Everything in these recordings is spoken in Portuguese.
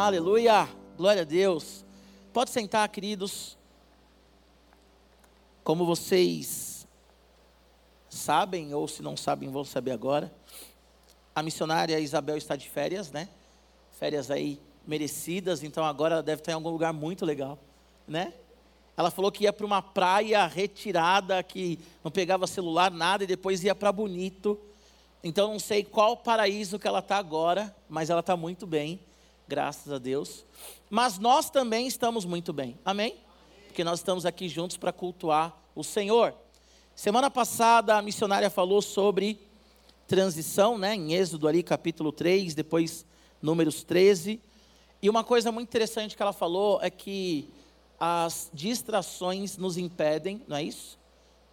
Aleluia, glória a Deus. Pode sentar, queridos. Como vocês sabem, ou se não sabem, vão saber agora. A missionária Isabel está de férias, né? Férias aí merecidas, então agora ela deve estar em algum lugar muito legal, né? Ela falou que ia para uma praia retirada, que não pegava celular, nada, e depois ia para Bonito. Então não sei qual paraíso que ela está agora, mas ela está muito bem graças a Deus. Mas nós também estamos muito bem, amém? Porque nós estamos aqui juntos para cultuar o Senhor. Semana passada a missionária falou sobre transição, né, em Êxodo ali, capítulo 3, depois Números 13. E uma coisa muito interessante que ela falou é que as distrações nos impedem, não é isso?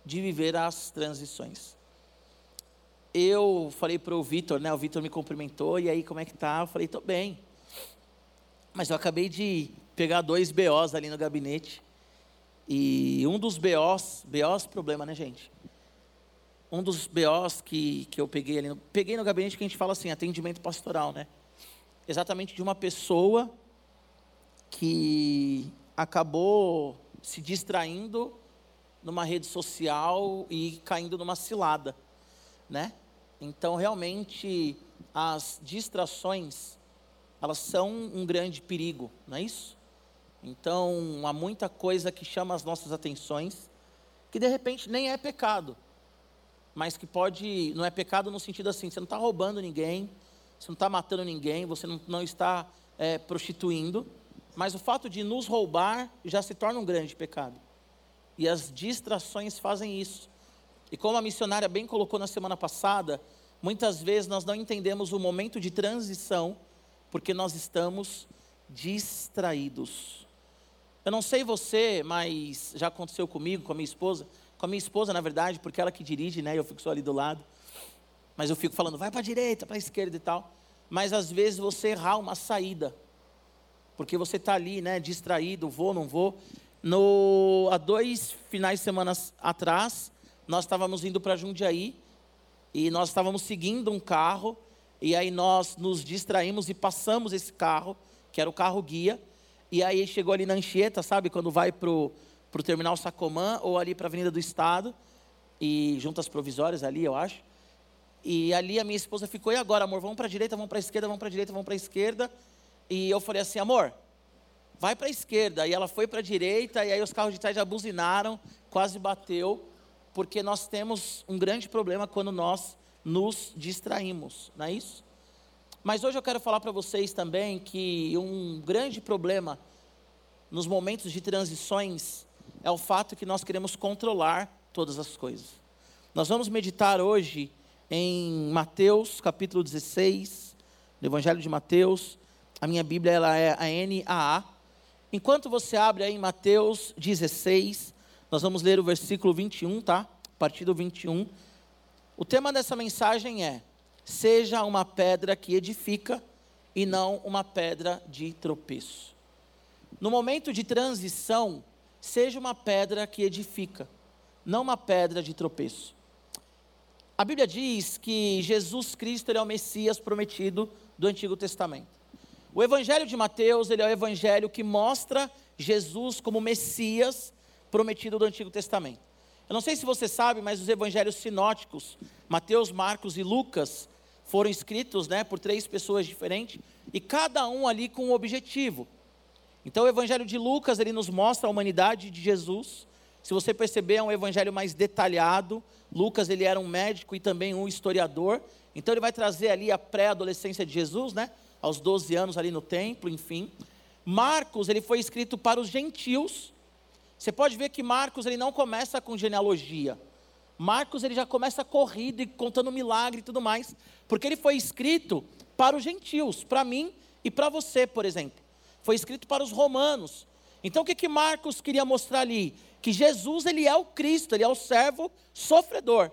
De viver as transições. Eu falei para o Vitor, né? O Vitor me cumprimentou, e aí, como é que tá? Eu falei, estou bem. Mas eu acabei de pegar dois BOs ali no gabinete. E um dos BOs, BOs problema, né, gente? Um dos BOs que, que eu peguei ali, no, peguei no gabinete que a gente fala assim, atendimento pastoral, né? Exatamente de uma pessoa que acabou se distraindo numa rede social e caindo numa cilada, né? Então, realmente, as distrações elas são um grande perigo, não é isso? Então, há muita coisa que chama as nossas atenções, que de repente nem é pecado, mas que pode, não é pecado no sentido assim, você não está roubando ninguém, você não está matando ninguém, você não, não está é, prostituindo, mas o fato de nos roubar já se torna um grande pecado. E as distrações fazem isso. E como a missionária bem colocou na semana passada, muitas vezes nós não entendemos o momento de transição porque nós estamos distraídos. Eu não sei você, mas já aconteceu comigo, com a minha esposa, com a minha esposa, na verdade, porque ela que dirige, né? Eu fico só ali do lado. Mas eu fico falando, vai para a direita, para a esquerda e tal. Mas às vezes você errar uma saída, porque você está ali, né? Distraído, vou, não vou. No, há dois finais de semana atrás, nós estávamos indo para Jundiaí e nós estávamos seguindo um carro e aí nós nos distraímos e passamos esse carro, que era o carro guia, e aí chegou ali na Anchieta, sabe, quando vai para o terminal Sacomã, ou ali para a Avenida do Estado, e juntas provisórias ali, eu acho. E ali a minha esposa ficou, e agora, amor, vamos para a direita, vamos para a esquerda, vamos para a direita, vamos para a esquerda. E eu falei assim, amor, vai para a esquerda. E ela foi para a direita, e aí os carros de trás já buzinaram, quase bateu, porque nós temos um grande problema quando nós nos distraímos, não é isso? Mas hoje eu quero falar para vocês também que um grande problema nos momentos de transições é o fato que nós queremos controlar todas as coisas. Nós vamos meditar hoje em Mateus capítulo 16, no Evangelho de Mateus. A minha Bíblia ela é a NAA. Enquanto você abre aí em Mateus 16, nós vamos ler o versículo 21, tá? A partir do 21 o tema dessa mensagem é: seja uma pedra que edifica e não uma pedra de tropeço. No momento de transição, seja uma pedra que edifica, não uma pedra de tropeço. A Bíblia diz que Jesus Cristo é o Messias prometido do Antigo Testamento. O Evangelho de Mateus ele é o evangelho que mostra Jesus como Messias prometido do Antigo Testamento. Eu não sei se você sabe, mas os evangelhos sinóticos, Mateus, Marcos e Lucas, foram escritos né, por três pessoas diferentes, e cada um ali com um objetivo. Então o evangelho de Lucas, ele nos mostra a humanidade de Jesus. Se você perceber, é um evangelho mais detalhado. Lucas, ele era um médico e também um historiador. Então ele vai trazer ali a pré-adolescência de Jesus, né? Aos 12 anos ali no templo, enfim. Marcos, ele foi escrito para os gentios, você pode ver que Marcos ele não começa com genealogia. Marcos ele já começa corrido e contando milagre e tudo mais, porque ele foi escrito para os gentios, para mim e para você, por exemplo. Foi escrito para os romanos. Então o que que Marcos queria mostrar ali? Que Jesus ele é o Cristo, ele é o servo sofredor.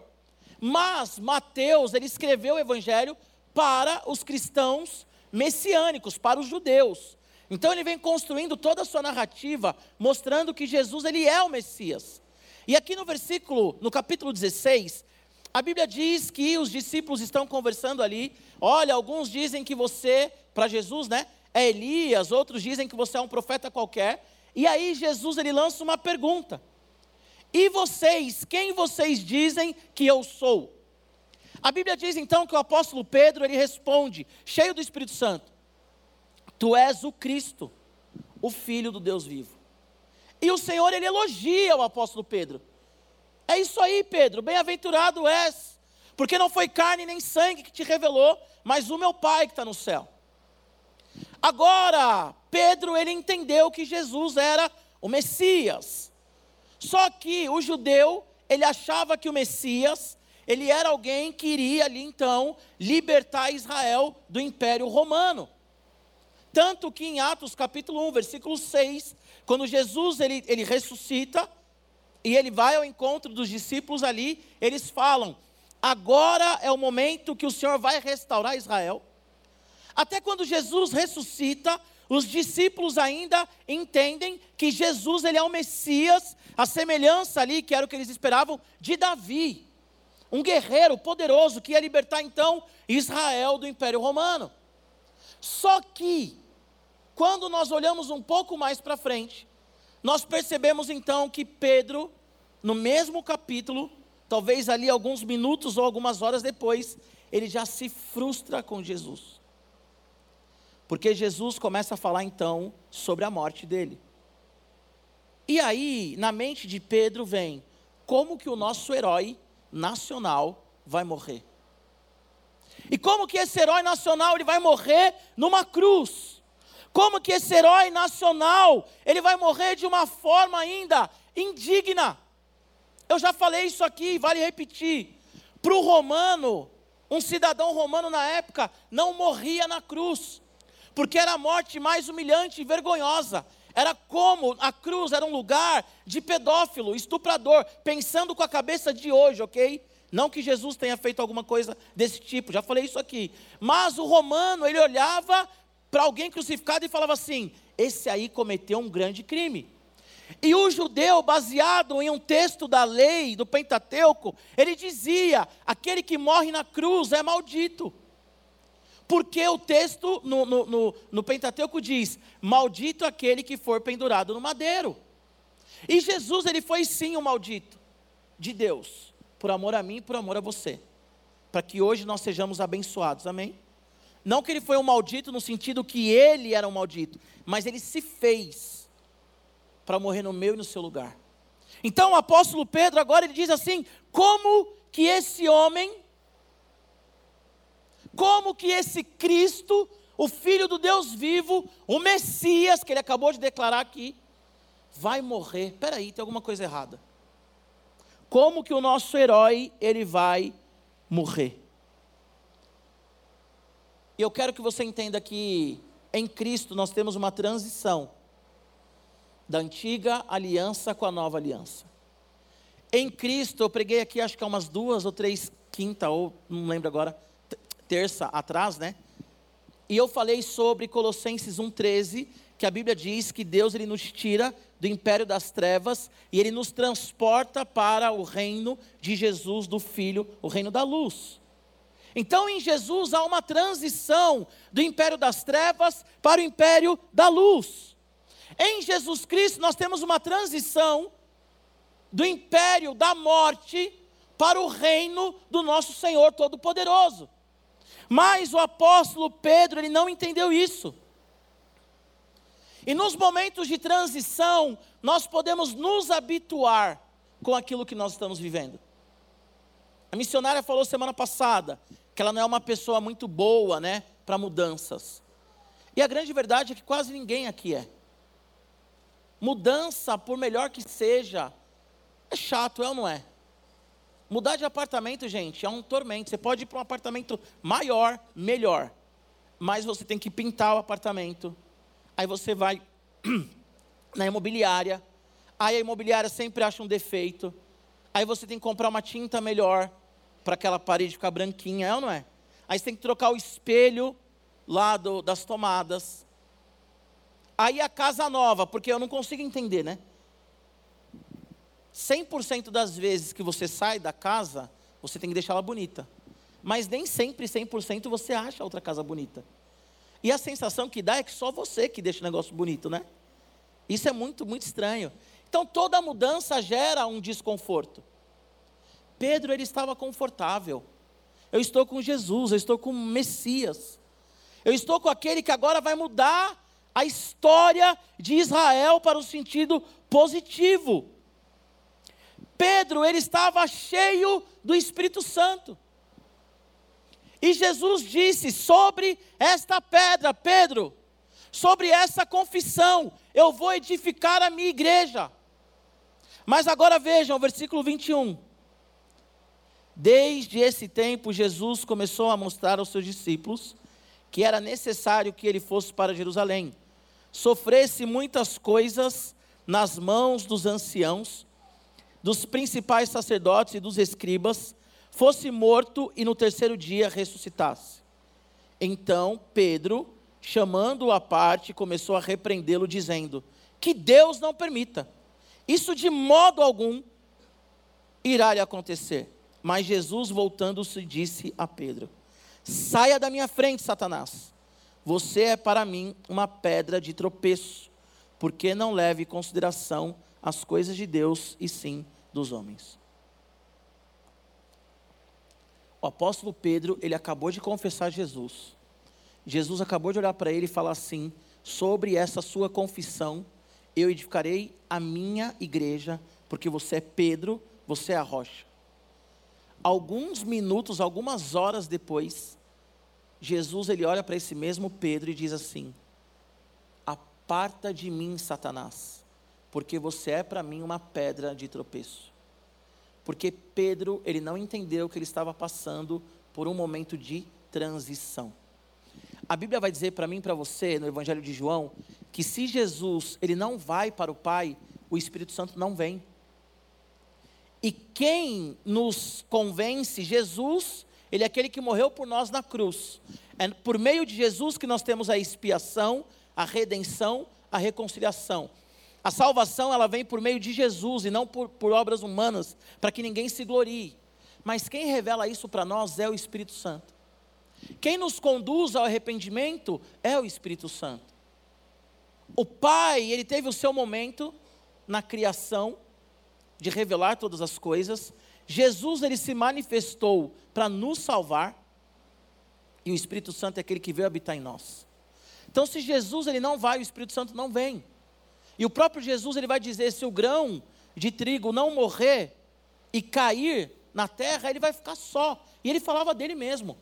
Mas Mateus ele escreveu o evangelho para os cristãos messiânicos, para os judeus. Então ele vem construindo toda a sua narrativa, mostrando que Jesus ele é o Messias. E aqui no versículo, no capítulo 16, a Bíblia diz que os discípulos estão conversando ali. Olha, alguns dizem que você, para Jesus, né, é Elias, outros dizem que você é um profeta qualquer. E aí Jesus ele lança uma pergunta: E vocês, quem vocês dizem que eu sou? A Bíblia diz então que o apóstolo Pedro ele responde, cheio do Espírito Santo: Tu és o Cristo, o filho do Deus vivo. E o Senhor ele elogia o apóstolo Pedro. É isso aí, Pedro, bem-aventurado és, porque não foi carne nem sangue que te revelou, mas o meu Pai que está no céu. Agora, Pedro ele entendeu que Jesus era o Messias. Só que o judeu, ele achava que o Messias, ele era alguém que iria ali então libertar Israel do Império Romano. Tanto que em Atos capítulo 1, versículo 6, quando Jesus ele, ele ressuscita e ele vai ao encontro dos discípulos ali, eles falam: agora é o momento que o Senhor vai restaurar Israel. Até quando Jesus ressuscita, os discípulos ainda entendem que Jesus ele é o Messias, a semelhança ali, que era o que eles esperavam, de Davi. Um guerreiro poderoso que ia libertar então Israel do Império Romano. Só que, quando nós olhamos um pouco mais para frente, nós percebemos então que Pedro, no mesmo capítulo, talvez ali alguns minutos ou algumas horas depois, ele já se frustra com Jesus. Porque Jesus começa a falar então sobre a morte dele. E aí, na mente de Pedro vem como que o nosso herói nacional vai morrer. E como que esse herói nacional ele vai morrer numa cruz? Como que esse herói nacional ele vai morrer de uma forma ainda indigna? Eu já falei isso aqui, vale repetir. Para o romano, um cidadão romano na época não morria na cruz, porque era a morte mais humilhante e vergonhosa. Era como a cruz era um lugar de pedófilo, estuprador, pensando com a cabeça de hoje, ok? Não que Jesus tenha feito alguma coisa desse tipo, já falei isso aqui. Mas o romano, ele olhava para alguém crucificado e falava assim: esse aí cometeu um grande crime. E o judeu, baseado em um texto da lei, do Pentateuco, ele dizia: aquele que morre na cruz é maldito. Porque o texto no, no, no, no Pentateuco diz: Maldito aquele que for pendurado no madeiro. E Jesus, ele foi sim o maldito de Deus, por amor a mim e por amor a você, para que hoje nós sejamos abençoados, amém? Não que ele foi um maldito no sentido que ele era um maldito, mas ele se fez para morrer no meu e no seu lugar. Então o apóstolo Pedro agora ele diz assim: como que esse homem como que esse Cristo, o Filho do Deus vivo, o Messias, que ele acabou de declarar aqui, vai morrer. Espera aí, tem alguma coisa errada. Como que o nosso herói, ele vai morrer? E eu quero que você entenda que em Cristo nós temos uma transição da antiga aliança com a nova aliança. Em Cristo, eu preguei aqui acho que há umas duas ou três quinta, ou não lembro agora, terça atrás, né? E eu falei sobre Colossenses 1:13, que a Bíblia diz que Deus ele nos tira do império das trevas e ele nos transporta para o reino de Jesus do Filho, o reino da luz. Então, em Jesus há uma transição do império das trevas para o império da luz. Em Jesus Cristo nós temos uma transição do império da morte para o reino do nosso Senhor Todo-Poderoso. Mas o apóstolo Pedro, ele não entendeu isso. E nos momentos de transição, nós podemos nos habituar com aquilo que nós estamos vivendo. A missionária falou semana passada que ela não é uma pessoa muito boa, né, para mudanças. E a grande verdade é que quase ninguém aqui é. Mudança, por melhor que seja, é chato, é ou não é? Mudar de apartamento, gente, é um tormento. Você pode ir para um apartamento maior, melhor. Mas você tem que pintar o apartamento. Aí você vai na imobiliária. Aí a imobiliária sempre acha um defeito. Aí você tem que comprar uma tinta melhor para aquela parede ficar branquinha, é ou não é? Aí você tem que trocar o espelho lá do, das tomadas. Aí a casa nova, porque eu não consigo entender, né? 100% das vezes que você sai da casa, você tem que deixá-la bonita. Mas nem sempre 100% você acha outra casa bonita. E a sensação que dá é que só você que deixa o negócio bonito, né? Isso é muito, muito estranho. Então toda mudança gera um desconforto. Pedro ele estava confortável. Eu estou com Jesus, eu estou com o Messias. Eu estou com aquele que agora vai mudar a história de Israel para o sentido positivo. Pedro, ele estava cheio do Espírito Santo. E Jesus disse sobre esta pedra, Pedro, sobre essa confissão, eu vou edificar a minha igreja. Mas agora vejam versículo 21. Desde esse tempo, Jesus começou a mostrar aos seus discípulos que era necessário que ele fosse para Jerusalém, sofresse muitas coisas nas mãos dos anciãos, dos principais sacerdotes e dos escribas, fosse morto e no terceiro dia ressuscitasse. Então Pedro, chamando-o à parte, começou a repreendê-lo, dizendo: Que Deus não permita, isso de modo algum irá lhe acontecer. Mas Jesus, voltando-se, disse a Pedro: Saia da minha frente, Satanás. Você é para mim uma pedra de tropeço, porque não leve em consideração as coisas de Deus e sim dos homens. O apóstolo Pedro, ele acabou de confessar Jesus. Jesus acabou de olhar para ele e falar assim: sobre essa sua confissão, eu edificarei a minha igreja, porque você é Pedro, você é a rocha. Alguns minutos, algumas horas depois, Jesus ele olha para esse mesmo Pedro e diz assim: Aparta de mim, Satanás, porque você é para mim uma pedra de tropeço porque Pedro, ele não entendeu que ele estava passando por um momento de transição. A Bíblia vai dizer para mim e para você, no Evangelho de João, que se Jesus, ele não vai para o Pai, o Espírito Santo não vem. E quem nos convence, Jesus, ele é aquele que morreu por nós na cruz. É por meio de Jesus que nós temos a expiação, a redenção, a reconciliação. A salvação ela vem por meio de Jesus e não por, por obras humanas, para que ninguém se glorie. Mas quem revela isso para nós é o Espírito Santo. Quem nos conduz ao arrependimento é o Espírito Santo. O Pai, ele teve o seu momento na criação de revelar todas as coisas. Jesus, ele se manifestou para nos salvar. E o Espírito Santo é aquele que veio habitar em nós. Então, se Jesus ele não vai, o Espírito Santo não vem. E o próprio Jesus ele vai dizer: se o grão de trigo não morrer e cair na terra, ele vai ficar só. E ele falava dele mesmo.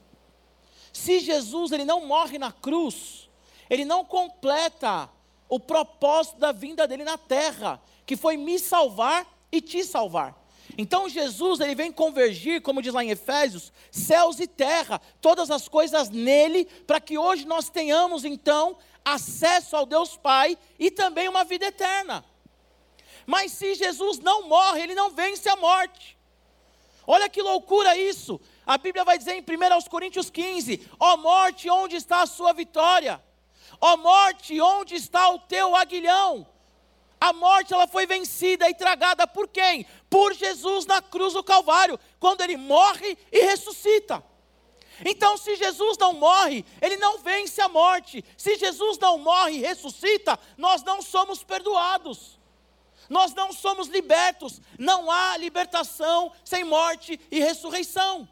Se Jesus ele não morre na cruz, ele não completa o propósito da vinda dele na terra, que foi me salvar e te salvar. Então Jesus ele vem convergir, como diz lá em Efésios, céus e terra, todas as coisas nele, para que hoje nós tenhamos então acesso ao Deus Pai e também uma vida eterna. Mas se Jesus não morre, ele não vence a morte. Olha que loucura isso. A Bíblia vai dizer em 1 Coríntios 15: Ó oh morte, onde está a sua vitória? Ó oh morte, onde está o teu aguilhão? A morte ela foi vencida e tragada por quem? Por Jesus na cruz do Calvário, quando ele morre e ressuscita. Então, se Jesus não morre, ele não vence a morte. Se Jesus não morre e ressuscita, nós não somos perdoados. Nós não somos libertos. Não há libertação sem morte e ressurreição.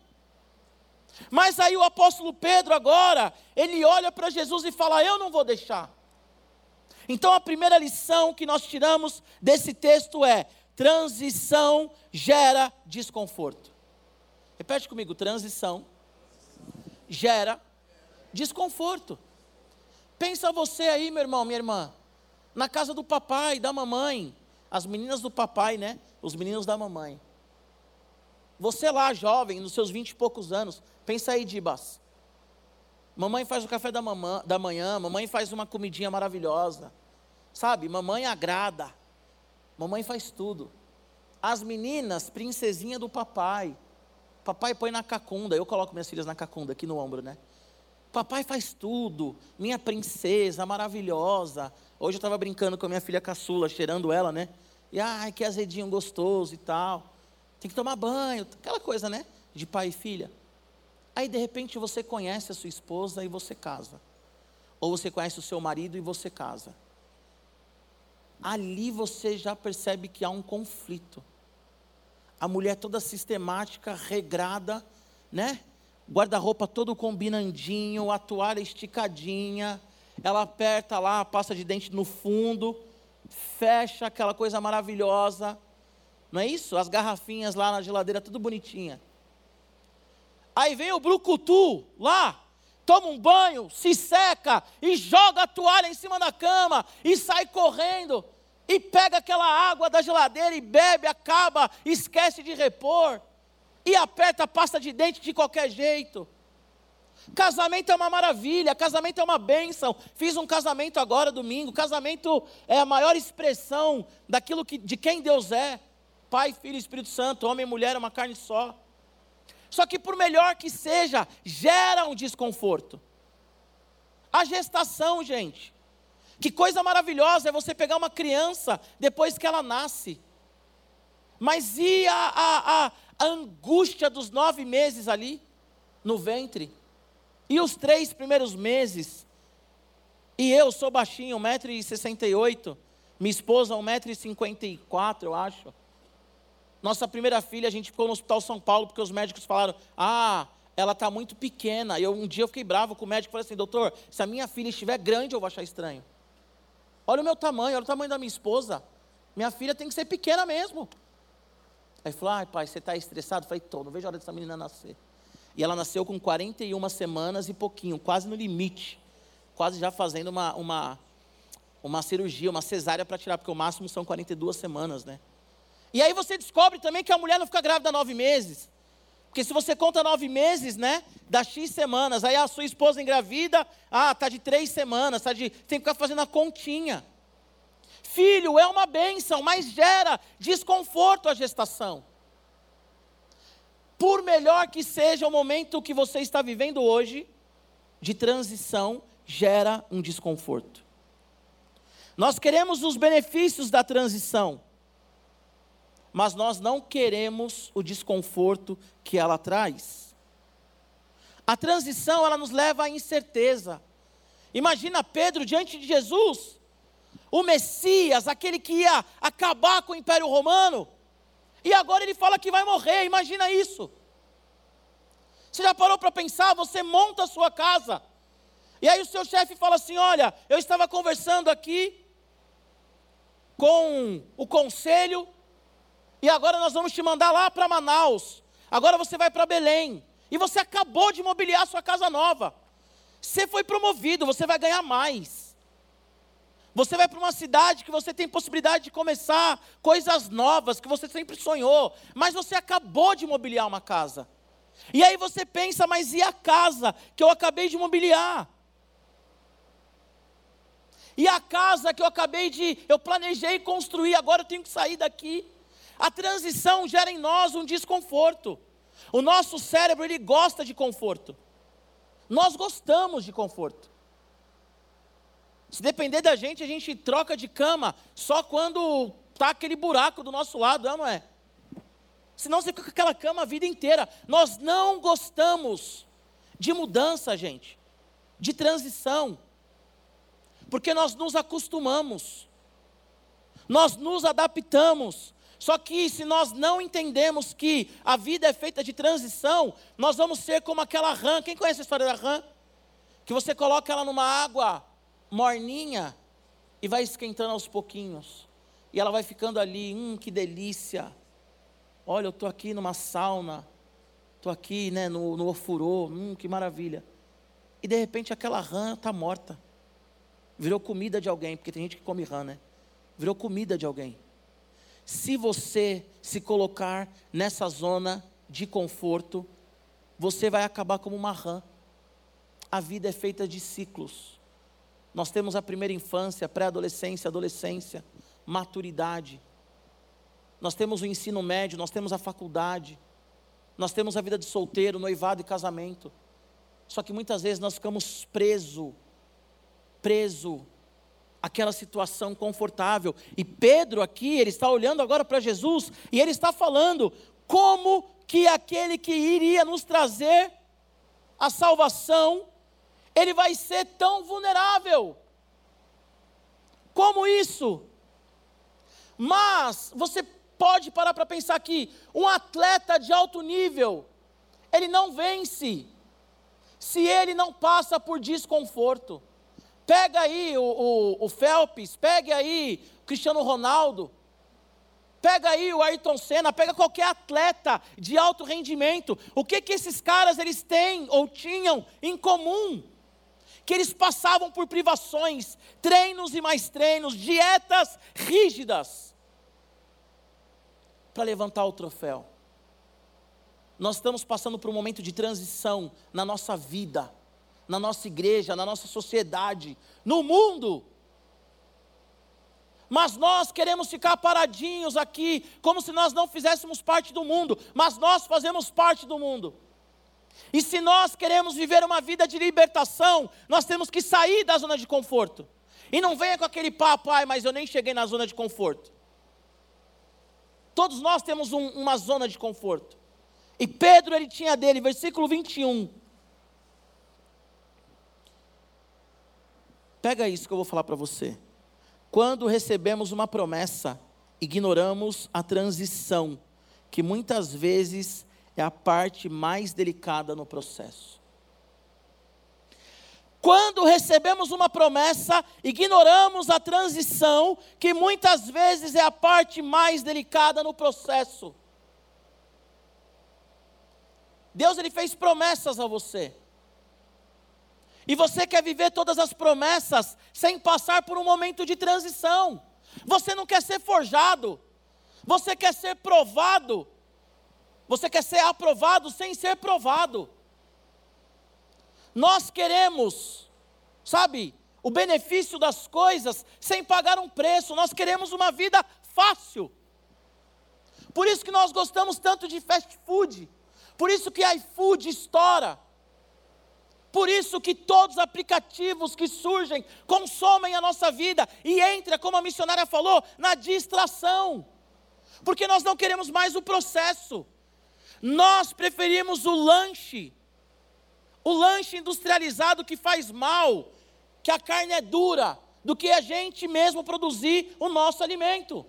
Mas aí o apóstolo Pedro agora, ele olha para Jesus e fala: Eu não vou deixar. Então a primeira lição que nós tiramos desse texto é: transição gera desconforto. Repete comigo: transição gera desconforto. Pensa você aí, meu irmão, minha irmã, na casa do papai, da mamãe, as meninas do papai, né? Os meninos da mamãe. Você lá, jovem, nos seus vinte e poucos anos, pensa aí, Dibas. Mamãe faz o café da, mamã, da manhã, mamãe faz uma comidinha maravilhosa. Sabe, mamãe agrada. Mamãe faz tudo. As meninas, princesinha do papai. Papai põe na cacunda, eu coloco minhas filhas na cacunda, aqui no ombro, né? Papai faz tudo, minha princesa maravilhosa. Hoje eu estava brincando com a minha filha caçula, cheirando ela, né? E ai, que azedinho gostoso e tal. Tem que tomar banho, aquela coisa, né? De pai e filha. Aí de repente você conhece a sua esposa e você casa. ou você conhece o seu marido e você casa. Ali você já percebe que há um conflito. A mulher toda sistemática, regrada, né? Guarda-roupa todo combinandinho, a toalha esticadinha, ela aperta lá a pasta de dente no fundo, fecha aquela coisa maravilhosa. Não é isso? As garrafinhas lá na geladeira, tudo bonitinha. Aí vem o brucutu lá, toma um banho, se seca e joga a toalha em cima da cama e sai correndo e pega aquela água da geladeira e bebe, acaba, esquece de repor e aperta a pasta de dente de qualquer jeito. Casamento é uma maravilha, casamento é uma bênção. Fiz um casamento agora domingo. Casamento é a maior expressão daquilo que, de quem Deus é. Pai, Filho Espírito Santo, homem e mulher uma carne só. Só que por melhor que seja, gera um desconforto. A gestação, gente. Que coisa maravilhosa é você pegar uma criança depois que ela nasce. Mas e a, a, a, angústia dos nove meses ali, no ventre? E os três primeiros meses? E eu sou baixinho, 1,68m. Minha esposa, 1,54m, eu acho. Nossa primeira filha, a gente ficou no Hospital São Paulo, porque os médicos falaram: ah, ela está muito pequena. E eu, um dia eu fiquei bravo com o médico e falei assim: doutor, se a minha filha estiver grande, eu vou achar estranho. Olha o meu tamanho, olha o tamanho da minha esposa. Minha filha tem que ser pequena mesmo. Aí falou: ai, pai, você está estressado? Eu falei: tô, não vejo a hora dessa menina nascer. E ela nasceu com 41 semanas e pouquinho, quase no limite. Quase já fazendo uma, uma, uma cirurgia, uma cesárea para tirar, porque o máximo são 42 semanas, né? E aí você descobre também que a mulher não fica grávida nove meses. Porque se você conta nove meses, né? Dá X semanas. Aí a sua esposa engravida, ah, tá de três semanas, tá de. Tem que ficar fazendo a continha. Filho é uma bênção, mas gera desconforto a gestação. Por melhor que seja o momento que você está vivendo hoje, de transição, gera um desconforto. Nós queremos os benefícios da transição mas nós não queremos o desconforto que ela traz. A transição, ela nos leva à incerteza. Imagina Pedro diante de Jesus, o Messias, aquele que ia acabar com o Império Romano, e agora ele fala que vai morrer, imagina isso. Você já parou para pensar? Você monta a sua casa, e aí o seu chefe fala assim: Olha, eu estava conversando aqui com o conselho, e agora nós vamos te mandar lá para Manaus. Agora você vai para Belém. E você acabou de mobiliar sua casa nova. Você foi promovido, você vai ganhar mais. Você vai para uma cidade que você tem possibilidade de começar coisas novas que você sempre sonhou, mas você acabou de mobiliar uma casa. E aí você pensa, mas e a casa que eu acabei de mobiliar? E a casa que eu acabei de, eu planejei construir, agora eu tenho que sair daqui. A transição gera em nós um desconforto. O nosso cérebro ele gosta de conforto. Nós gostamos de conforto. Se depender da gente, a gente troca de cama só quando está aquele buraco do nosso lado, não é? Senão você fica com aquela cama a vida inteira. Nós não gostamos de mudança, gente, de transição, porque nós nos acostumamos, nós nos adaptamos, só que se nós não entendemos que a vida é feita de transição, nós vamos ser como aquela rã. Quem conhece a história da rã? Que você coloca ela numa água morninha e vai esquentando aos pouquinhos. E ela vai ficando ali, hum, que delícia. Olha, eu estou aqui numa sauna, estou aqui né, no, no ofurô, hum, que maravilha. E de repente aquela rã está morta. Virou comida de alguém, porque tem gente que come rã, né? Virou comida de alguém se você se colocar nessa zona de conforto, você vai acabar como uma rã. A vida é feita de ciclos. Nós temos a primeira infância, pré-adolescência, adolescência, maturidade. Nós temos o ensino médio, nós temos a faculdade. Nós temos a vida de solteiro, noivado e casamento. Só que muitas vezes nós ficamos preso, preso aquela situação confortável. E Pedro aqui, ele está olhando agora para Jesus e ele está falando como que aquele que iria nos trazer a salvação, ele vai ser tão vulnerável. Como isso? Mas você pode parar para pensar que um atleta de alto nível, ele não vence se ele não passa por desconforto. Pega aí o, o, o pega aí o Cristiano Ronaldo, pega aí o Ayrton Senna, pega qualquer atleta de alto rendimento. O que que esses caras eles têm ou tinham em comum? Que eles passavam por privações, treinos e mais treinos, dietas rígidas para levantar o troféu. Nós estamos passando por um momento de transição na nossa vida, na nossa igreja, na nossa sociedade, no mundo. Mas nós queremos ficar paradinhos aqui, como se nós não fizéssemos parte do mundo, mas nós fazemos parte do mundo. E se nós queremos viver uma vida de libertação, nós temos que sair da zona de conforto. E não venha com aquele papo, ai, mas eu nem cheguei na zona de conforto. Todos nós temos um, uma zona de conforto. E Pedro ele tinha dele, versículo 21. Pega isso que eu vou falar para você. Quando recebemos uma promessa, ignoramos a transição, que muitas vezes é a parte mais delicada no processo. Quando recebemos uma promessa, ignoramos a transição, que muitas vezes é a parte mais delicada no processo. Deus ele fez promessas a você. E você quer viver todas as promessas sem passar por um momento de transição. Você não quer ser forjado. Você quer ser provado. Você quer ser aprovado sem ser provado. Nós queremos, sabe, o benefício das coisas sem pagar um preço. Nós queremos uma vida fácil. Por isso que nós gostamos tanto de fast food. Por isso que iFood estoura. Por isso que todos os aplicativos que surgem consomem a nossa vida e entra, como a missionária falou, na distração. Porque nós não queremos mais o processo. Nós preferimos o lanche. O lanche industrializado que faz mal, que a carne é dura, do que a gente mesmo produzir o nosso alimento.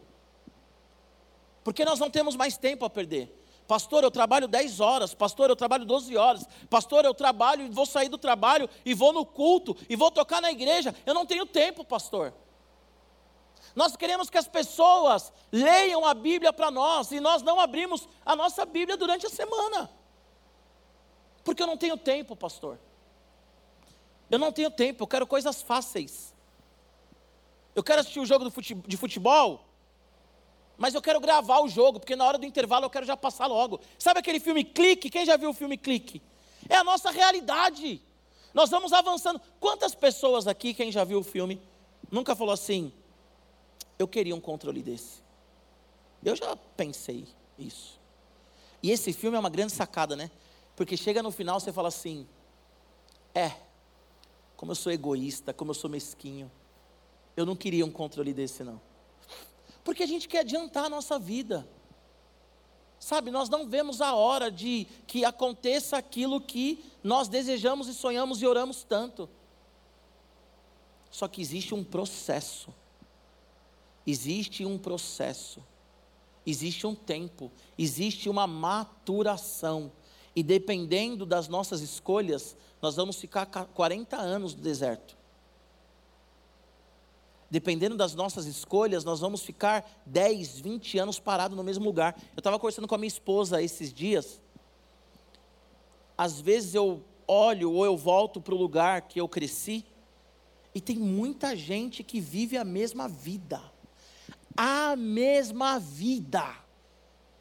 Porque nós não temos mais tempo a perder. Pastor, eu trabalho 10 horas. Pastor, eu trabalho 12 horas. Pastor, eu trabalho e vou sair do trabalho e vou no culto e vou tocar na igreja. Eu não tenho tempo, pastor. Nós queremos que as pessoas leiam a Bíblia para nós e nós não abrimos a nossa Bíblia durante a semana. Porque eu não tenho tempo, pastor. Eu não tenho tempo, eu quero coisas fáceis. Eu quero assistir o jogo de futebol, mas eu quero gravar o jogo, porque na hora do intervalo eu quero já passar logo. Sabe aquele filme Clique? Quem já viu o filme Clique? É a nossa realidade. Nós vamos avançando. Quantas pessoas aqui, quem já viu o filme, nunca falou assim: eu queria um controle desse? Eu já pensei isso. E esse filme é uma grande sacada, né? Porque chega no final você fala assim: é, como eu sou egoísta, como eu sou mesquinho, eu não queria um controle desse, não. Porque a gente quer adiantar a nossa vida. Sabe, nós não vemos a hora de que aconteça aquilo que nós desejamos e sonhamos e oramos tanto. Só que existe um processo. Existe um processo. Existe um tempo, existe uma maturação. E dependendo das nossas escolhas, nós vamos ficar 40 anos no deserto dependendo das nossas escolhas, nós vamos ficar 10, 20 anos parados no mesmo lugar. Eu estava conversando com a minha esposa esses dias. Às vezes eu olho ou eu volto para o lugar que eu cresci, e tem muita gente que vive a mesma vida. A mesma vida.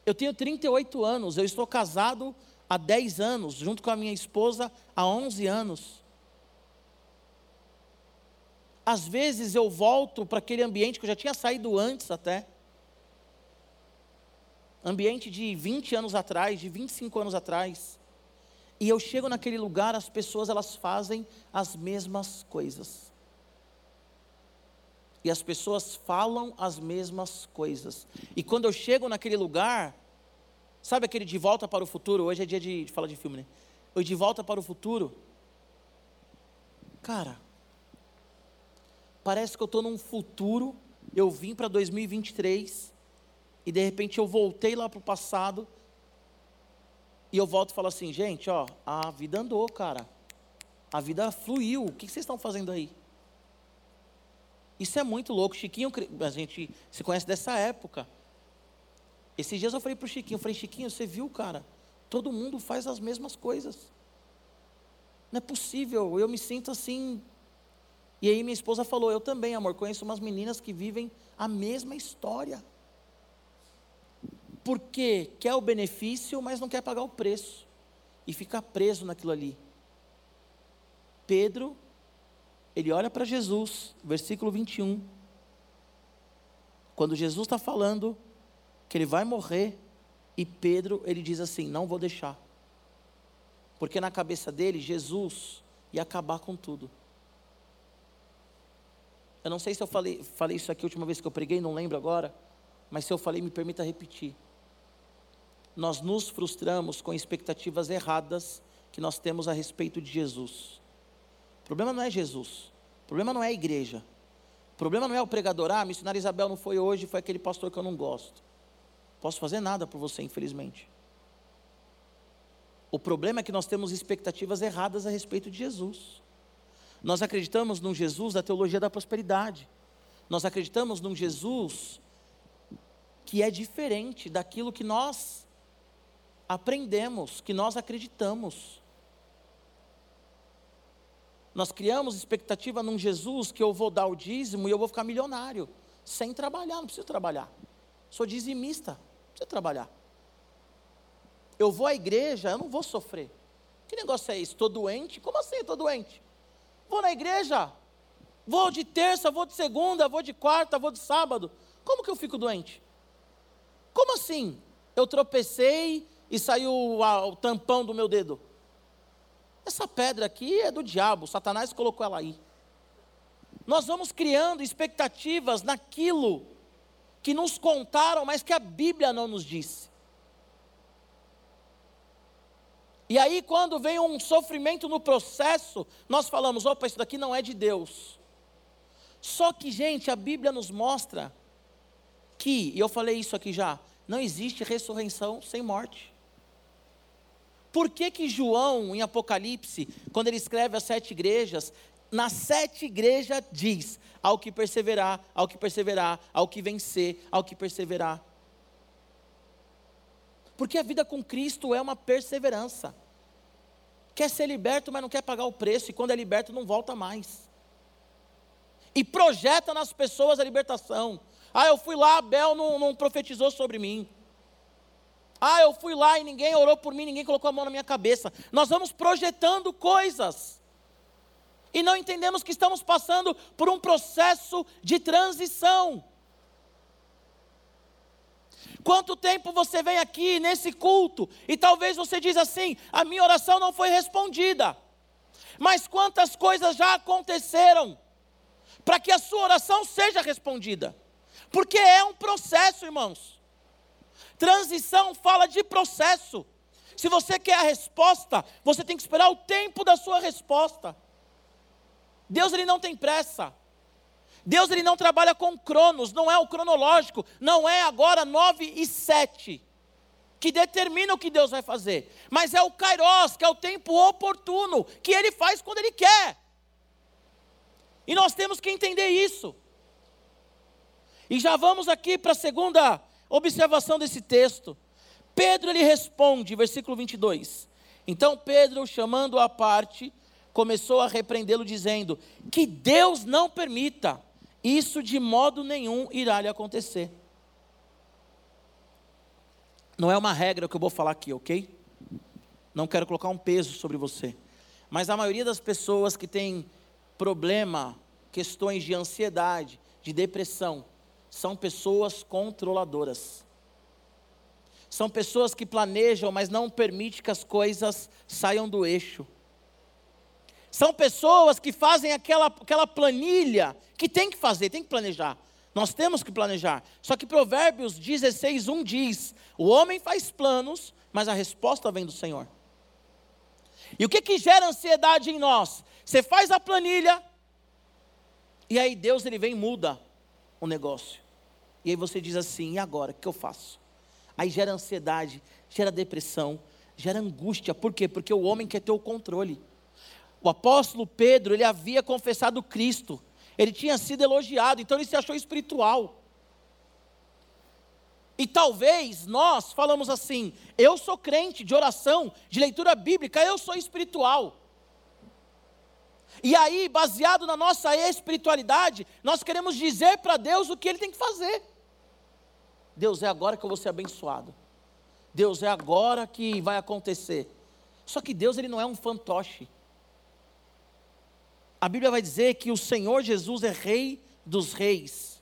Eu tenho 38 anos, eu estou casado há 10 anos, junto com a minha esposa há 11 anos. Às vezes eu volto para aquele ambiente que eu já tinha saído antes até. Ambiente de 20 anos atrás, de 25 anos atrás. E eu chego naquele lugar, as pessoas elas fazem as mesmas coisas. E as pessoas falam as mesmas coisas. E quando eu chego naquele lugar, sabe aquele de volta para o futuro? Hoje é dia de, de falar de filme, né? O de volta para o futuro cara, parece que eu estou num futuro, eu vim para 2023 e de repente eu voltei lá para o passado e eu volto e falo assim, gente, ó, a vida andou, cara. A vida fluiu. O que vocês estão fazendo aí? Isso é muito louco. Chiquinho, a gente se conhece dessa época. Esses dias eu falei para o Chiquinho, eu falei, Chiquinho, você viu, cara? Todo mundo faz as mesmas coisas. Não é possível, eu me sinto assim. E aí minha esposa falou, eu também, amor, conheço umas meninas que vivem a mesma história. Porque quer o benefício, mas não quer pagar o preço. E fica preso naquilo ali. Pedro, ele olha para Jesus, versículo 21. Quando Jesus está falando que ele vai morrer, e Pedro, ele diz assim: Não vou deixar. Porque na cabeça dele, Jesus ia acabar com tudo. Eu não sei se eu falei, falei isso aqui a última vez que eu preguei, não lembro agora, mas se eu falei, me permita repetir. Nós nos frustramos com expectativas erradas que nós temos a respeito de Jesus. O problema não é Jesus, o problema não é a igreja, o problema não é o pregador. Ah, a missionária Isabel não foi hoje, foi aquele pastor que eu não gosto. Posso fazer nada por você, infelizmente. O problema é que nós temos expectativas erradas a respeito de Jesus. Nós acreditamos num Jesus da teologia da prosperidade. Nós acreditamos num Jesus que é diferente daquilo que nós aprendemos, que nós acreditamos. Nós criamos expectativa num Jesus que eu vou dar o dízimo e eu vou ficar milionário, sem trabalhar, não preciso trabalhar. Sou dizimista, não preciso trabalhar. Eu vou à igreja, eu não vou sofrer. Que negócio é esse? Estou doente? Como assim estou doente? Vou na igreja, vou de terça, vou de segunda, vou de quarta, vou de sábado. Como que eu fico doente? Como assim? Eu tropecei e saiu o tampão do meu dedo. Essa pedra aqui é do diabo, Satanás colocou ela aí. Nós vamos criando expectativas naquilo que nos contaram, mas que a Bíblia não nos disse. E aí, quando vem um sofrimento no processo, nós falamos: opa, isso daqui não é de Deus. Só que, gente, a Bíblia nos mostra que, e eu falei isso aqui já, não existe ressurreição sem morte. Por que que João, em Apocalipse, quando ele escreve as sete igrejas, nas sete igrejas diz, ao que perseverar, ao que perseverar, ao que vencer, ao que perseverar. Porque a vida com Cristo é uma perseverança. Quer ser liberto, mas não quer pagar o preço, e quando é liberto, não volta mais. E projeta nas pessoas a libertação. Ah, eu fui lá, Abel não, não profetizou sobre mim. Ah, eu fui lá e ninguém orou por mim, ninguém colocou a mão na minha cabeça. Nós vamos projetando coisas. E não entendemos que estamos passando por um processo de transição. Quanto tempo você vem aqui nesse culto e talvez você diz assim: a minha oração não foi respondida. Mas quantas coisas já aconteceram para que a sua oração seja respondida? Porque é um processo, irmãos. Transição fala de processo. Se você quer a resposta, você tem que esperar o tempo da sua resposta. Deus ele não tem pressa. Deus ele não trabalha com cronos, não é o cronológico, não é agora nove e sete que determina o que Deus vai fazer, mas é o kairos, que é o tempo oportuno, que ele faz quando ele quer. E nós temos que entender isso. E já vamos aqui para a segunda observação desse texto. Pedro ele responde, versículo 22. Então Pedro, chamando-o à parte, começou a repreendê-lo, dizendo: Que Deus não permita isso de modo nenhum irá lhe acontecer. Não é uma regra que eu vou falar aqui, ok? Não quero colocar um peso sobre você. Mas a maioria das pessoas que tem problema, questões de ansiedade, de depressão, são pessoas controladoras. São pessoas que planejam, mas não permitem que as coisas saiam do eixo. São pessoas que fazem aquela, aquela planilha que tem que fazer, tem que planejar. Nós temos que planejar. Só que Provérbios 16, 1 diz: O homem faz planos, mas a resposta vem do Senhor. E o que que gera ansiedade em nós? Você faz a planilha e aí Deus ele vem e muda o negócio. E aí você diz assim: "E agora, o que eu faço?" Aí gera ansiedade, gera depressão, gera angústia. Por quê? Porque o homem quer ter o controle. O apóstolo Pedro, ele havia confessado Cristo. Ele tinha sido elogiado, então ele se achou espiritual. E talvez nós falamos assim: eu sou crente de oração, de leitura bíblica, eu sou espiritual. E aí, baseado na nossa espiritualidade, nós queremos dizer para Deus o que Ele tem que fazer. Deus, é agora que eu vou ser abençoado. Deus, é agora que vai acontecer. Só que Deus, Ele não é um fantoche. A Bíblia vai dizer que o Senhor Jesus é Rei dos Reis,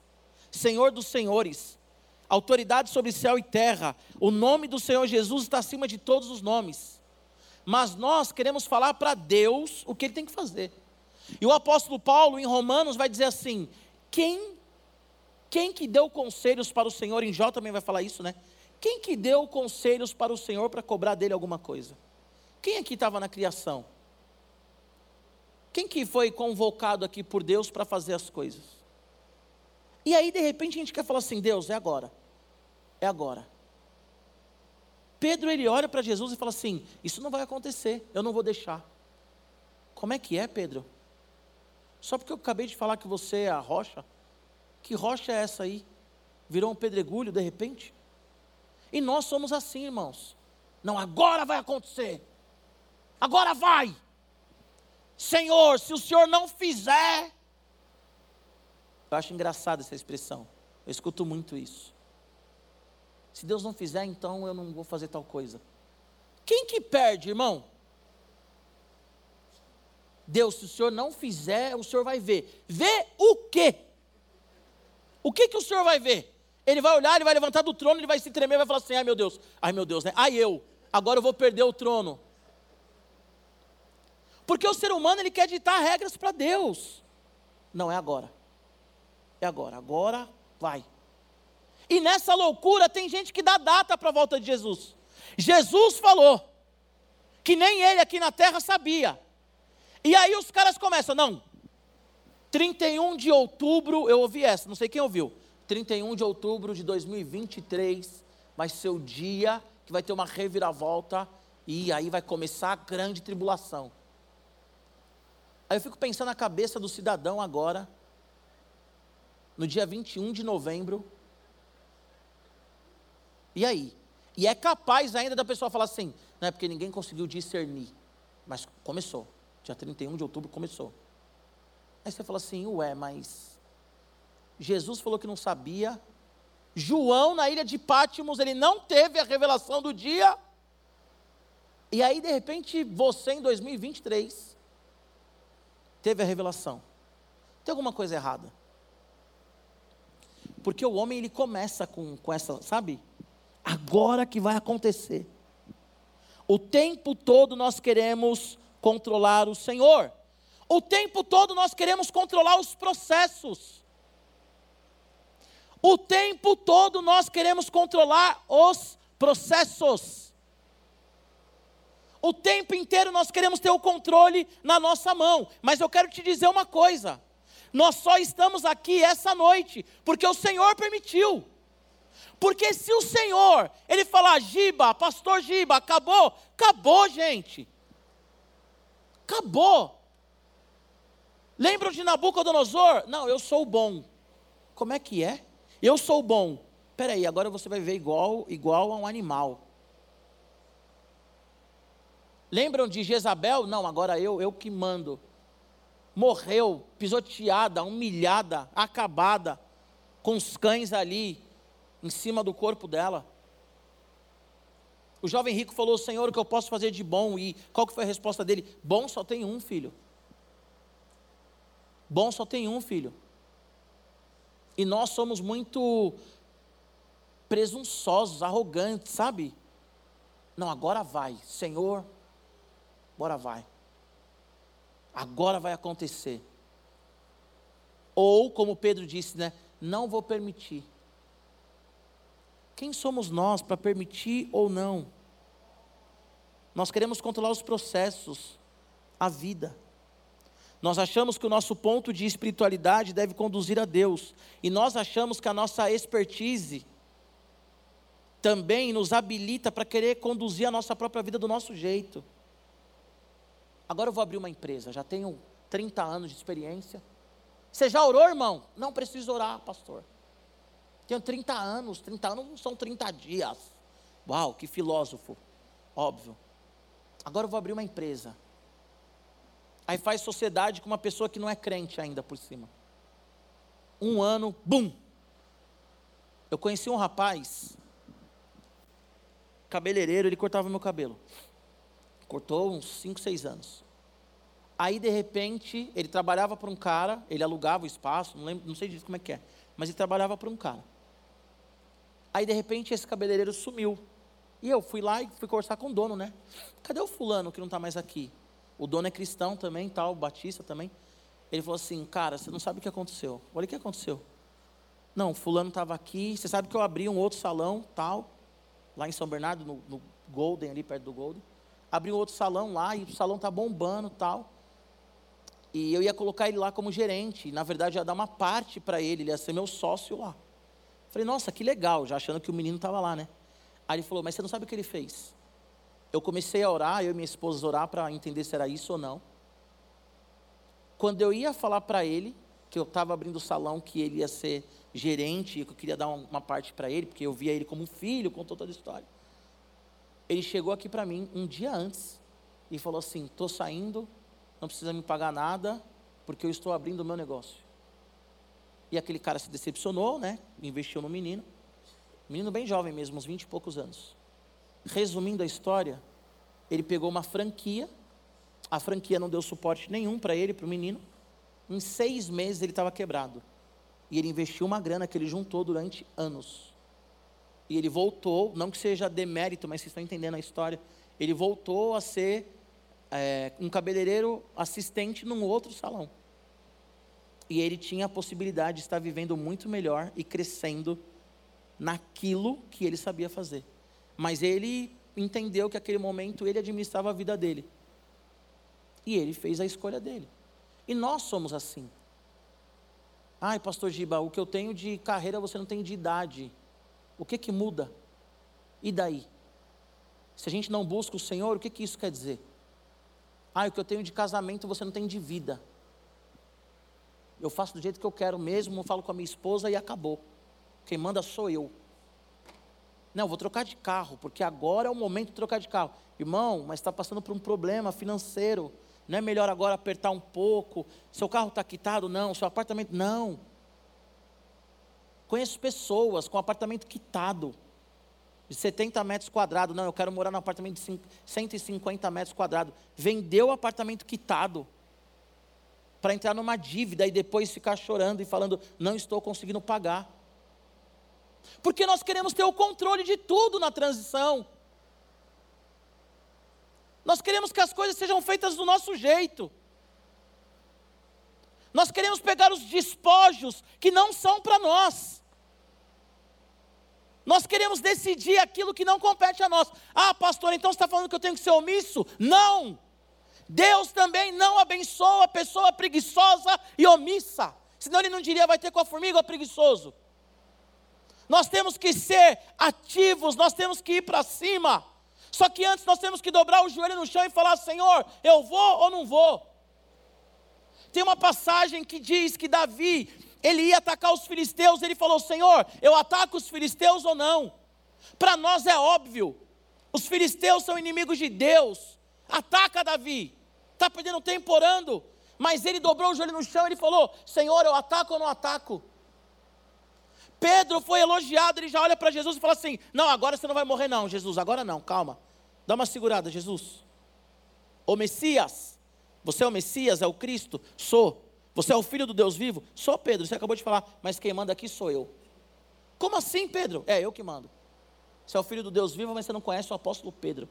Senhor dos Senhores, autoridade sobre céu e terra. O nome do Senhor Jesus está acima de todos os nomes. Mas nós queremos falar para Deus o que Ele tem que fazer. E o apóstolo Paulo, em Romanos, vai dizer assim: quem, quem que deu conselhos para o Senhor, em Jó também vai falar isso, né? Quem que deu conselhos para o Senhor para cobrar dele alguma coisa? Quem aqui estava na criação? Quem que foi convocado aqui por Deus para fazer as coisas? E aí, de repente, a gente quer falar assim: Deus, é agora. É agora. Pedro, ele olha para Jesus e fala assim: Isso não vai acontecer, eu não vou deixar. Como é que é, Pedro? Só porque eu acabei de falar que você é a rocha? Que rocha é essa aí? Virou um pedregulho de repente? E nós somos assim, irmãos. Não, agora vai acontecer. Agora vai. Senhor, se o Senhor não fizer. Eu acho engraçada essa expressão. Eu escuto muito isso. Se Deus não fizer, então eu não vou fazer tal coisa. Quem que perde, irmão? Deus, se o Senhor não fizer, o Senhor vai ver. Ver o quê? O que que o Senhor vai ver? Ele vai olhar, ele vai levantar do trono, ele vai se tremer, vai falar assim: ai meu Deus, ai meu Deus, né? Ai eu, agora eu vou perder o trono. Porque o ser humano ele quer ditar regras para Deus. Não é agora. É agora. Agora vai. E nessa loucura tem gente que dá data para a volta de Jesus. Jesus falou que nem ele aqui na terra sabia. E aí os caras começam, não. 31 de outubro, eu ouvi essa, não sei quem ouviu. 31 de outubro de 2023 vai ser o dia que vai ter uma reviravolta e aí vai começar a grande tribulação. Aí eu fico pensando na cabeça do cidadão agora, no dia 21 de novembro. E aí? E é capaz ainda da pessoa falar assim, não é porque ninguém conseguiu discernir, mas começou. Dia 31 de outubro começou. Aí você fala assim, ué, mas Jesus falou que não sabia. João, na ilha de Pátimos, ele não teve a revelação do dia. E aí, de repente, você em 2023 teve a revelação. Tem alguma coisa errada? Porque o homem ele começa com, com essa, sabe? Agora que vai acontecer. O tempo todo nós queremos controlar o Senhor. O tempo todo nós queremos controlar os processos. O tempo todo nós queremos controlar os processos. O tempo inteiro nós queremos ter o controle na nossa mão. Mas eu quero te dizer uma coisa: nós só estamos aqui essa noite porque o Senhor permitiu. Porque se o Senhor, ele falar, Giba, pastor Giba, acabou, acabou, gente. Acabou. Lembram de Nabucodonosor? Não, eu sou bom. Como é que é? Eu sou bom. Peraí, agora você vai viver igual, igual a um animal. Lembram de Jezabel? Não, agora eu, eu que mando. Morreu, pisoteada, humilhada, acabada, com os cães ali em cima do corpo dela. O jovem rico falou: Senhor, o que eu posso fazer de bom? E qual que foi a resposta dele? Bom só tem um filho. Bom só tem um filho. E nós somos muito presunçosos, arrogantes, sabe? Não, agora vai, Senhor, bora vai. Agora vai acontecer. Ou, como Pedro disse, né? Não vou permitir. Quem somos nós para permitir ou não? Nós queremos controlar os processos, a vida. Nós achamos que o nosso ponto de espiritualidade deve conduzir a Deus. E nós achamos que a nossa expertise também nos habilita para querer conduzir a nossa própria vida do nosso jeito. Agora eu vou abrir uma empresa, já tenho 30 anos de experiência. Você já orou, irmão? Não preciso orar, pastor. Tenho 30 anos, 30 anos não são 30 dias. Uau, que filósofo. Óbvio. Agora eu vou abrir uma empresa. Aí faz sociedade com uma pessoa que não é crente ainda por cima. Um ano, bum! Eu conheci um rapaz, cabeleireiro, ele cortava meu cabelo. Cortou uns 5, 6 anos. Aí, de repente, ele trabalhava para um cara, ele alugava o espaço, não, lembro, não sei disso como é que é, mas ele trabalhava para um cara. Aí, de repente, esse cabeleireiro sumiu. E eu fui lá e fui conversar com o dono, né? Cadê o fulano que não está mais aqui? O dono é cristão também, tal, batista também. Ele falou assim, cara, você não sabe o que aconteceu. Olha o que aconteceu. Não, fulano estava aqui, você sabe que eu abri um outro salão, tal, lá em São Bernardo, no, no Golden, ali perto do Golden. Abri um outro salão lá e o salão tá bombando, tal. E eu ia colocar ele lá como gerente. E, na verdade, ia dar uma parte para ele, ele ia ser meu sócio lá. Falei, nossa, que legal, já achando que o menino estava lá, né? Aí ele falou, mas você não sabe o que ele fez? Eu comecei a orar, eu e minha esposa orar para entender se era isso ou não. Quando eu ia falar para ele, que eu estava abrindo o salão, que ele ia ser gerente, que eu queria dar uma parte para ele, porque eu via ele como um filho, contou toda a história. Ele chegou aqui para mim um dia antes e falou assim: estou saindo, não precisa me pagar nada, porque eu estou abrindo o meu negócio. E aquele cara se decepcionou, né? Investiu no menino. Menino bem jovem mesmo, uns 20 e poucos anos. Resumindo a história, ele pegou uma franquia, a franquia não deu suporte nenhum para ele, para o menino. Em seis meses ele estava quebrado. E ele investiu uma grana que ele juntou durante anos. E ele voltou, não que seja demérito, mas vocês estão entendendo a história. Ele voltou a ser é, um cabeleireiro assistente num outro salão. E ele tinha a possibilidade de estar vivendo muito melhor e crescendo naquilo que ele sabia fazer. Mas ele entendeu que aquele momento ele administrava a vida dele. E ele fez a escolha dele. E nós somos assim. Ai, pastor Giba, o que eu tenho de carreira você não tem de idade. O que que muda? E daí? Se a gente não busca o Senhor, o que que isso quer dizer? Ah, o que eu tenho de casamento você não tem de vida. Eu faço do jeito que eu quero mesmo, falo com a minha esposa e acabou. Quem manda sou eu. Não, vou trocar de carro, porque agora é o momento de trocar de carro. Irmão, mas está passando por um problema financeiro. Não é melhor agora apertar um pouco? Seu carro está quitado? Não. Seu apartamento? Não. Conheço pessoas com apartamento quitado, de 70 metros quadrados. Não, eu quero morar num apartamento de 150 metros quadrados. Vendeu o apartamento quitado para entrar numa dívida e depois ficar chorando e falando: não estou conseguindo pagar. Porque nós queremos ter o controle de tudo na transição. Nós queremos que as coisas sejam feitas do nosso jeito. Nós queremos pegar os despojos que não são para nós. Nós queremos decidir aquilo que não compete a nós. Ah, pastor, então você está falando que eu tenho que ser omisso? Não! Deus também não abençoa a pessoa preguiçosa e omissa. Senão ele não diria, vai ter com a formiga ou preguiçoso. Nós temos que ser ativos, nós temos que ir para cima. Só que antes nós temos que dobrar o joelho no chão e falar: Senhor, eu vou ou não vou? Tem uma passagem que diz que Davi, ele ia atacar os filisteus, ele falou: Senhor, eu ataco os filisteus ou não? Para nós é óbvio, os filisteus são inimigos de Deus. Ataca Davi, está perdendo tempo orando, mas ele dobrou o joelho no chão e ele falou: Senhor, eu ataco ou não ataco? Pedro foi elogiado, ele já olha para Jesus e fala assim: Não, agora você não vai morrer, não, Jesus, agora não, calma. Dá uma segurada, Jesus. O Messias, você é o Messias, é o Cristo? Sou. Você é o filho do Deus vivo? Sou, Pedro, você acabou de falar, mas quem manda aqui sou eu. Como assim, Pedro? É eu que mando. Você é o filho do Deus vivo, mas você não conhece o apóstolo Pedro.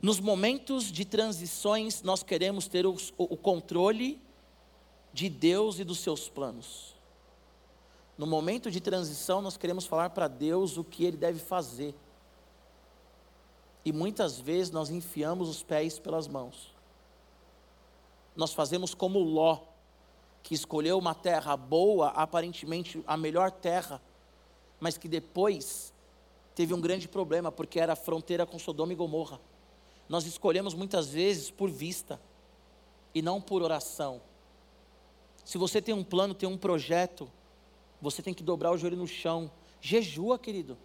Nos momentos de transições, nós queremos ter o, o controle de Deus e dos seus planos. No momento de transição, nós queremos falar para Deus o que Ele deve fazer. E muitas vezes nós enfiamos os pés pelas mãos. Nós fazemos como Ló, que escolheu uma terra boa, aparentemente a melhor terra, mas que depois teve um grande problema, porque era fronteira com Sodoma e Gomorra. Nós escolhemos muitas vezes por vista e não por oração. Se você tem um plano, tem um projeto, você tem que dobrar o joelho no chão. Jejua, querido.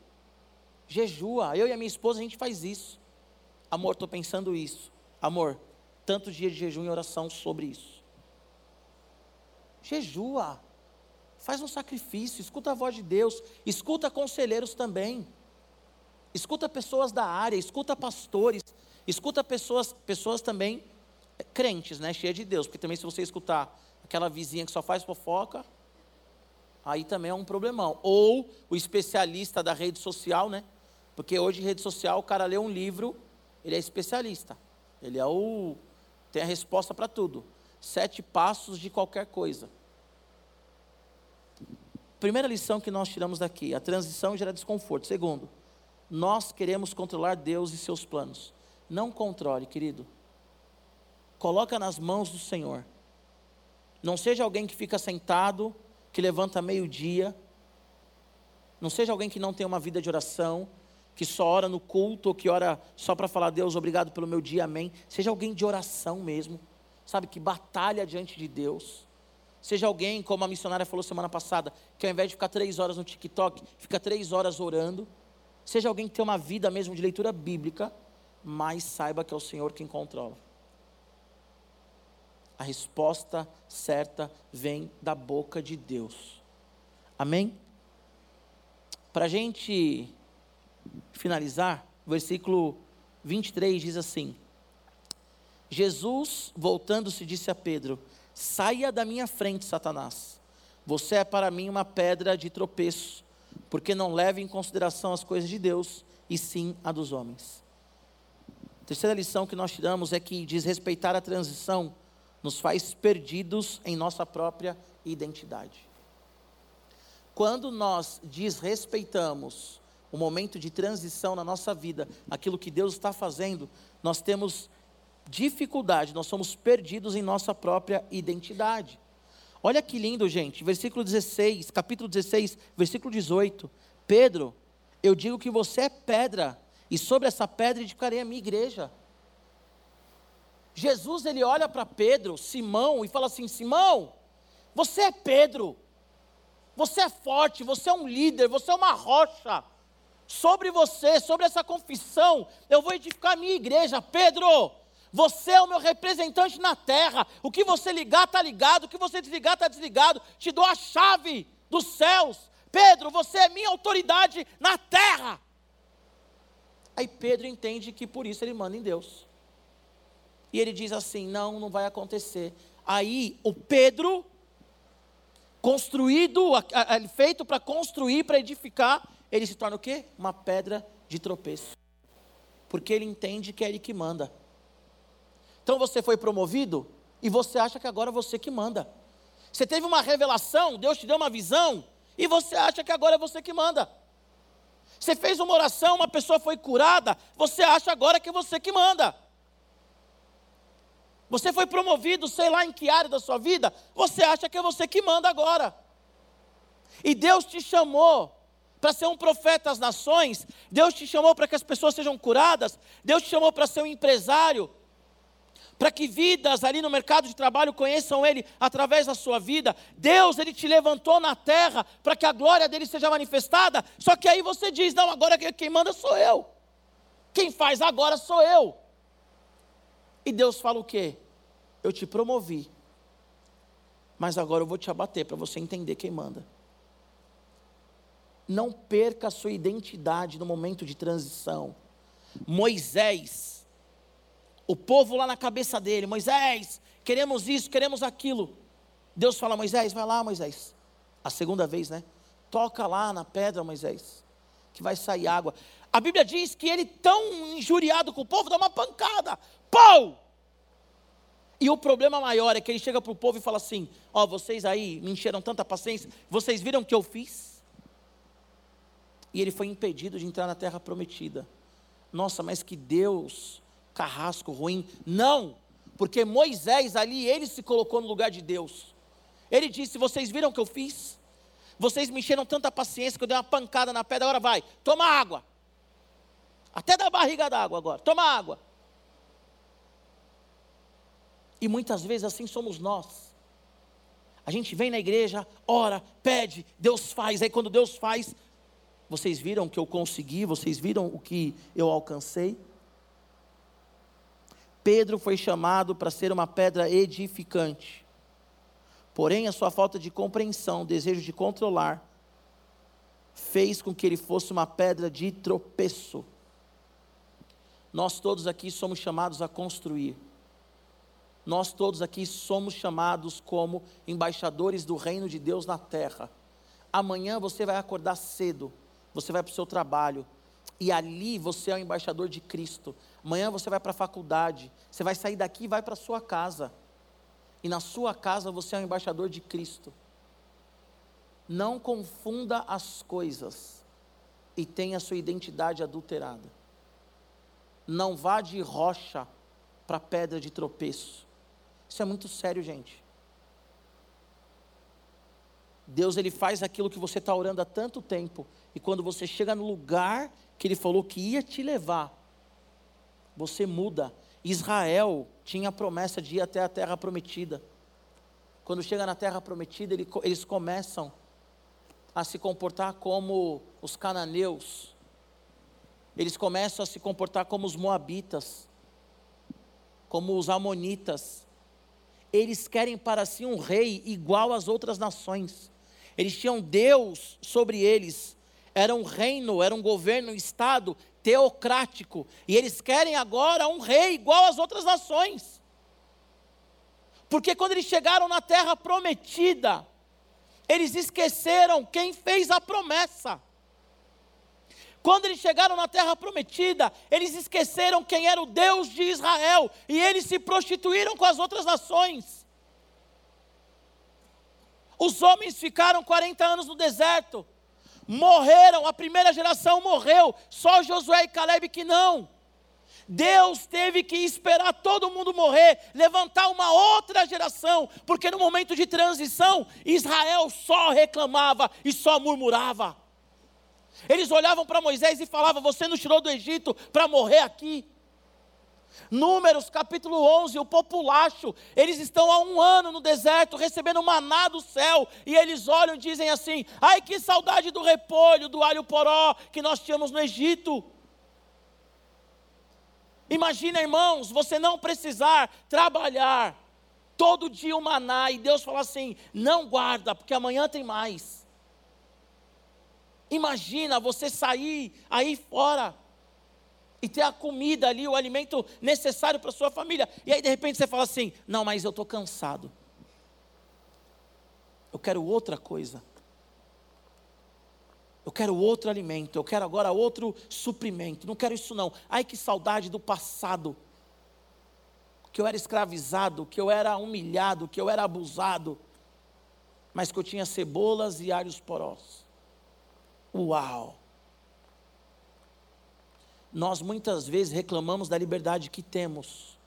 Jejua. Eu e a minha esposa, a gente faz isso. Amor, estou pensando isso. Amor, tantos dias de jejum e oração sobre isso. Jejua. Faz um sacrifício, escuta a voz de Deus, escuta conselheiros também. Escuta pessoas da área, escuta pastores, escuta pessoas, pessoas também crentes, né, cheias de Deus, porque também se você escutar aquela vizinha que só faz fofoca, aí também é um problemão. Ou o especialista da rede social, né? Porque hoje rede social, o cara lê um livro, ele é especialista. Ele é o tem a resposta para tudo. Sete passos de qualquer coisa. Primeira lição que nós tiramos daqui: a transição gera desconforto. Segundo, nós queremos controlar Deus e seus planos. Não controle, querido. Coloca nas mãos do Senhor. Não seja alguém que fica sentado, que levanta meio-dia. Não seja alguém que não tem uma vida de oração, que só ora no culto, ou que ora só para falar, Deus, obrigado pelo meu dia, amém. Seja alguém de oração mesmo, sabe, que batalha diante de Deus. Seja alguém, como a missionária falou semana passada, que ao invés de ficar três horas no TikTok, fica três horas orando. Seja alguém que tem uma vida mesmo de leitura bíblica, mas saiba que é o Senhor quem controla. A resposta certa vem da boca de Deus. Amém? Para a gente finalizar, versículo 23 diz assim: Jesus, voltando-se, disse a Pedro: Saia da minha frente, Satanás. Você é para mim uma pedra de tropeço, porque não leva em consideração as coisas de Deus, e sim a dos homens. A terceira lição que nós tiramos é que desrespeitar a transição nos faz perdidos em nossa própria identidade. Quando nós desrespeitamos o momento de transição na nossa vida, aquilo que Deus está fazendo, nós temos dificuldade, nós somos perdidos em nossa própria identidade. Olha que lindo, gente, versículo 16, capítulo 16, versículo 18. Pedro, eu digo que você é pedra, e sobre essa pedra edificarei a minha igreja. Jesus ele olha para Pedro, Simão, e fala assim: Simão, você é Pedro, você é forte, você é um líder, você é uma rocha. Sobre você, sobre essa confissão, eu vou edificar a minha igreja. Pedro, você é o meu representante na terra. O que você ligar, está ligado. O que você desligar, está desligado. Te dou a chave dos céus. Pedro, você é minha autoridade na terra. Aí Pedro entende que por isso ele manda em Deus. E ele diz assim: não, não vai acontecer. Aí o Pedro, construído, feito para construir, para edificar, ele se torna o quê? Uma pedra de tropeço. Porque ele entende que é ele que manda. Então você foi promovido e você acha que agora é você que manda. Você teve uma revelação, Deus te deu uma visão e você acha que agora é você que manda. Você fez uma oração, uma pessoa foi curada, você acha agora que é você que manda. Você foi promovido, sei lá em que área da sua vida, você acha que é você que manda agora. E Deus te chamou para ser um profeta às nações, Deus te chamou para que as pessoas sejam curadas, Deus te chamou para ser um empresário, para que vidas ali no mercado de trabalho conheçam Ele através da sua vida. Deus, Ele te levantou na terra para que a glória dele seja manifestada. Só que aí você diz: não, agora quem manda sou eu, quem faz agora sou eu. E Deus fala o quê? Eu te promovi, mas agora eu vou te abater para você entender quem manda. Não perca a sua identidade no momento de transição. Moisés, o povo lá na cabeça dele, Moisés, queremos isso, queremos aquilo. Deus fala, Moisés, vai lá, Moisés. A segunda vez, né? Toca lá na pedra, Moisés, que vai sair água. A Bíblia diz que ele, tão injuriado com o povo, dá uma pancada. Pau! E o problema maior é que ele chega para o povo e fala assim: Ó, oh, vocês aí me encheram tanta paciência, vocês viram o que eu fiz? E ele foi impedido de entrar na terra prometida. Nossa, mas que Deus, carrasco ruim. Não, porque Moisés ali, ele se colocou no lugar de Deus. Ele disse: Vocês viram o que eu fiz? Vocês me encheram tanta paciência que eu dei uma pancada na pedra, agora vai, toma água. Até da barriga d'água agora, toma água. E muitas vezes assim somos nós. A gente vem na igreja, ora, pede, Deus faz. Aí quando Deus faz, vocês viram o que eu consegui, vocês viram o que eu alcancei. Pedro foi chamado para ser uma pedra edificante. Porém, a sua falta de compreensão, desejo de controlar, fez com que ele fosse uma pedra de tropeço. Nós todos aqui somos chamados a construir. Nós todos aqui somos chamados como embaixadores do reino de Deus na terra. Amanhã você vai acordar cedo, você vai para o seu trabalho, e ali você é o embaixador de Cristo. Amanhã você vai para a faculdade, você vai sair daqui e vai para a sua casa e na sua casa você é um embaixador de Cristo. Não confunda as coisas e tenha sua identidade adulterada. Não vá de rocha para pedra de tropeço. Isso é muito sério, gente. Deus ele faz aquilo que você está orando há tanto tempo e quando você chega no lugar que Ele falou que ia te levar, você muda Israel tinha a promessa de ir até a terra prometida. Quando chega na terra prometida, eles começam a se comportar como os cananeus, eles começam a se comportar como os moabitas, como os amonitas. Eles querem para si um rei igual às outras nações. Eles tinham Deus sobre eles. Era um reino, era um governo, um estado teocrático, e eles querem agora um rei igual às outras nações. Porque quando eles chegaram na terra prometida, eles esqueceram quem fez a promessa. Quando eles chegaram na terra prometida, eles esqueceram quem era o Deus de Israel e eles se prostituíram com as outras nações. Os homens ficaram 40 anos no deserto morreram, a primeira geração morreu, só Josué e Caleb que não. Deus teve que esperar todo mundo morrer, levantar uma outra geração, porque no momento de transição, Israel só reclamava e só murmurava. Eles olhavam para Moisés e falavam: Você nos tirou do Egito para morrer aqui. Números capítulo 11, o populacho, eles estão há um ano no deserto recebendo maná do céu, e eles olham e dizem assim: ai que saudade do repolho, do alho poró que nós tínhamos no Egito. Imagina, irmãos, você não precisar trabalhar todo dia o maná e Deus falar assim: não guarda, porque amanhã tem mais. Imagina você sair aí fora e ter a comida ali, o alimento necessário para sua família. E aí de repente você fala assim: não, mas eu estou cansado. Eu quero outra coisa. Eu quero outro alimento, eu quero agora outro suprimento. Não quero isso não. Ai que saudade do passado. Que eu era escravizado, que eu era humilhado, que eu era abusado, mas que eu tinha cebolas e alhos porós. Uau! Nós muitas vezes reclamamos da liberdade que temos.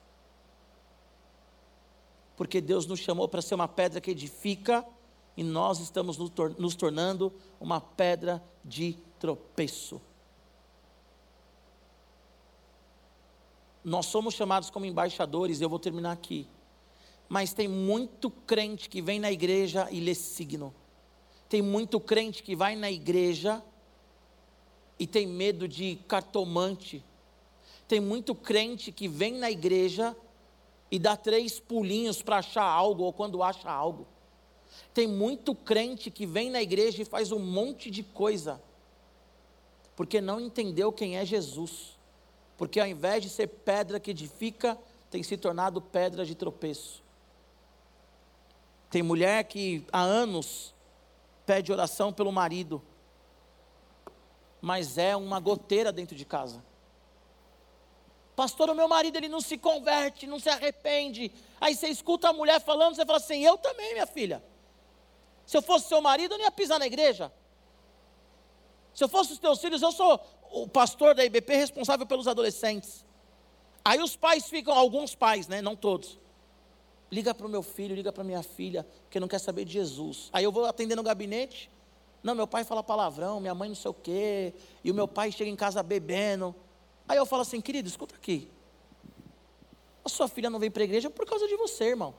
Porque Deus nos chamou para ser uma pedra que edifica e nós estamos nos tornando uma pedra de tropeço. Nós somos chamados como embaixadores, eu vou terminar aqui. Mas tem muito crente que vem na igreja e lê signo. Tem muito crente que vai na igreja e tem medo de cartomante. Tem muito crente que vem na igreja e dá três pulinhos para achar algo ou quando acha algo. Tem muito crente que vem na igreja e faz um monte de coisa, porque não entendeu quem é Jesus. Porque ao invés de ser pedra que edifica, tem se tornado pedra de tropeço. Tem mulher que há anos pede oração pelo marido, mas é uma goteira dentro de casa. Pastor, o meu marido ele não se converte, não se arrepende. Aí você escuta a mulher falando, você fala assim: Eu também, minha filha. Se eu fosse seu marido, eu não ia pisar na igreja. Se eu fosse os teus filhos, eu sou o pastor da IBP responsável pelos adolescentes. Aí os pais ficam, alguns pais, né? Não todos. Liga para o meu filho, liga para minha filha, que não quer saber de Jesus. Aí eu vou atender no gabinete. Não, meu pai fala palavrão, minha mãe não sei o quê. E o meu pai chega em casa bebendo. Aí eu falo assim, querido, escuta aqui. A sua filha não vem para a igreja por causa de você, irmão.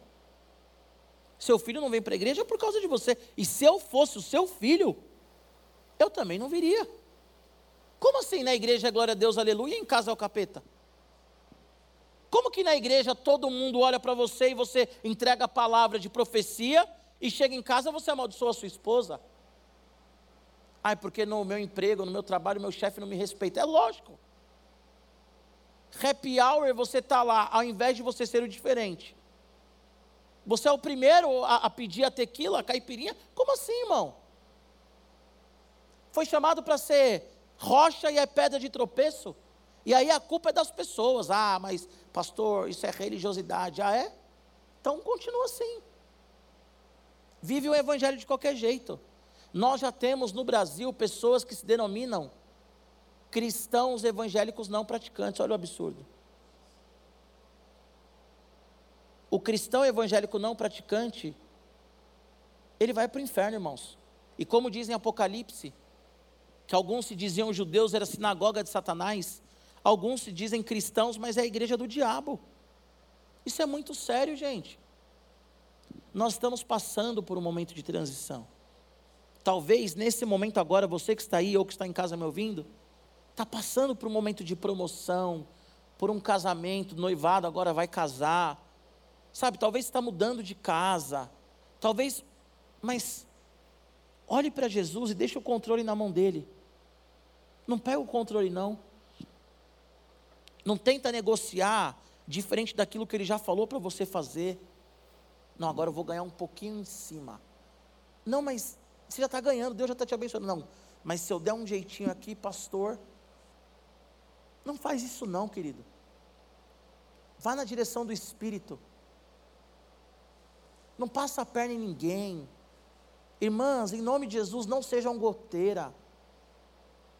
Seu filho não vem para a igreja por causa de você. E se eu fosse o seu filho, eu também não viria. Como assim na igreja é glória a Deus, aleluia, e em casa é o capeta? Como que na igreja todo mundo olha para você e você entrega a palavra de profecia e chega em casa você amaldiçoa a sua esposa? Ai, porque no meu emprego, no meu trabalho, meu chefe não me respeita. É lógico. Happy hour, você está lá, ao invés de você ser o diferente. Você é o primeiro a, a pedir a tequila, a caipirinha? Como assim, irmão? Foi chamado para ser rocha e é pedra de tropeço. E aí a culpa é das pessoas. Ah, mas pastor, isso é religiosidade. Ah, é? Então continua assim. Vive o evangelho de qualquer jeito. Nós já temos no Brasil pessoas que se denominam cristãos evangélicos não praticantes. Olha o absurdo. O cristão evangélico não praticante, ele vai para o inferno, irmãos. E como dizem Apocalipse, que alguns se diziam judeus, era sinagoga de Satanás, alguns se dizem cristãos, mas é a igreja do diabo. Isso é muito sério, gente. Nós estamos passando por um momento de transição. Talvez nesse momento agora, você que está aí ou que está em casa me ouvindo, está passando por um momento de promoção, por um casamento, noivado, agora vai casar. Sabe, talvez está mudando de casa. Talvez, mas olhe para Jesus e deixe o controle na mão dele. Não pega o controle, não. Não tenta negociar diferente daquilo que ele já falou para você fazer. Não, agora eu vou ganhar um pouquinho em cima. Não, mas você já está ganhando, Deus já está te abençoando. Não, mas se eu der um jeitinho aqui, pastor. Não faz isso, não, querido. Vá na direção do Espírito. Não passa a perna em ninguém. Irmãs, em nome de Jesus, não sejam goteira.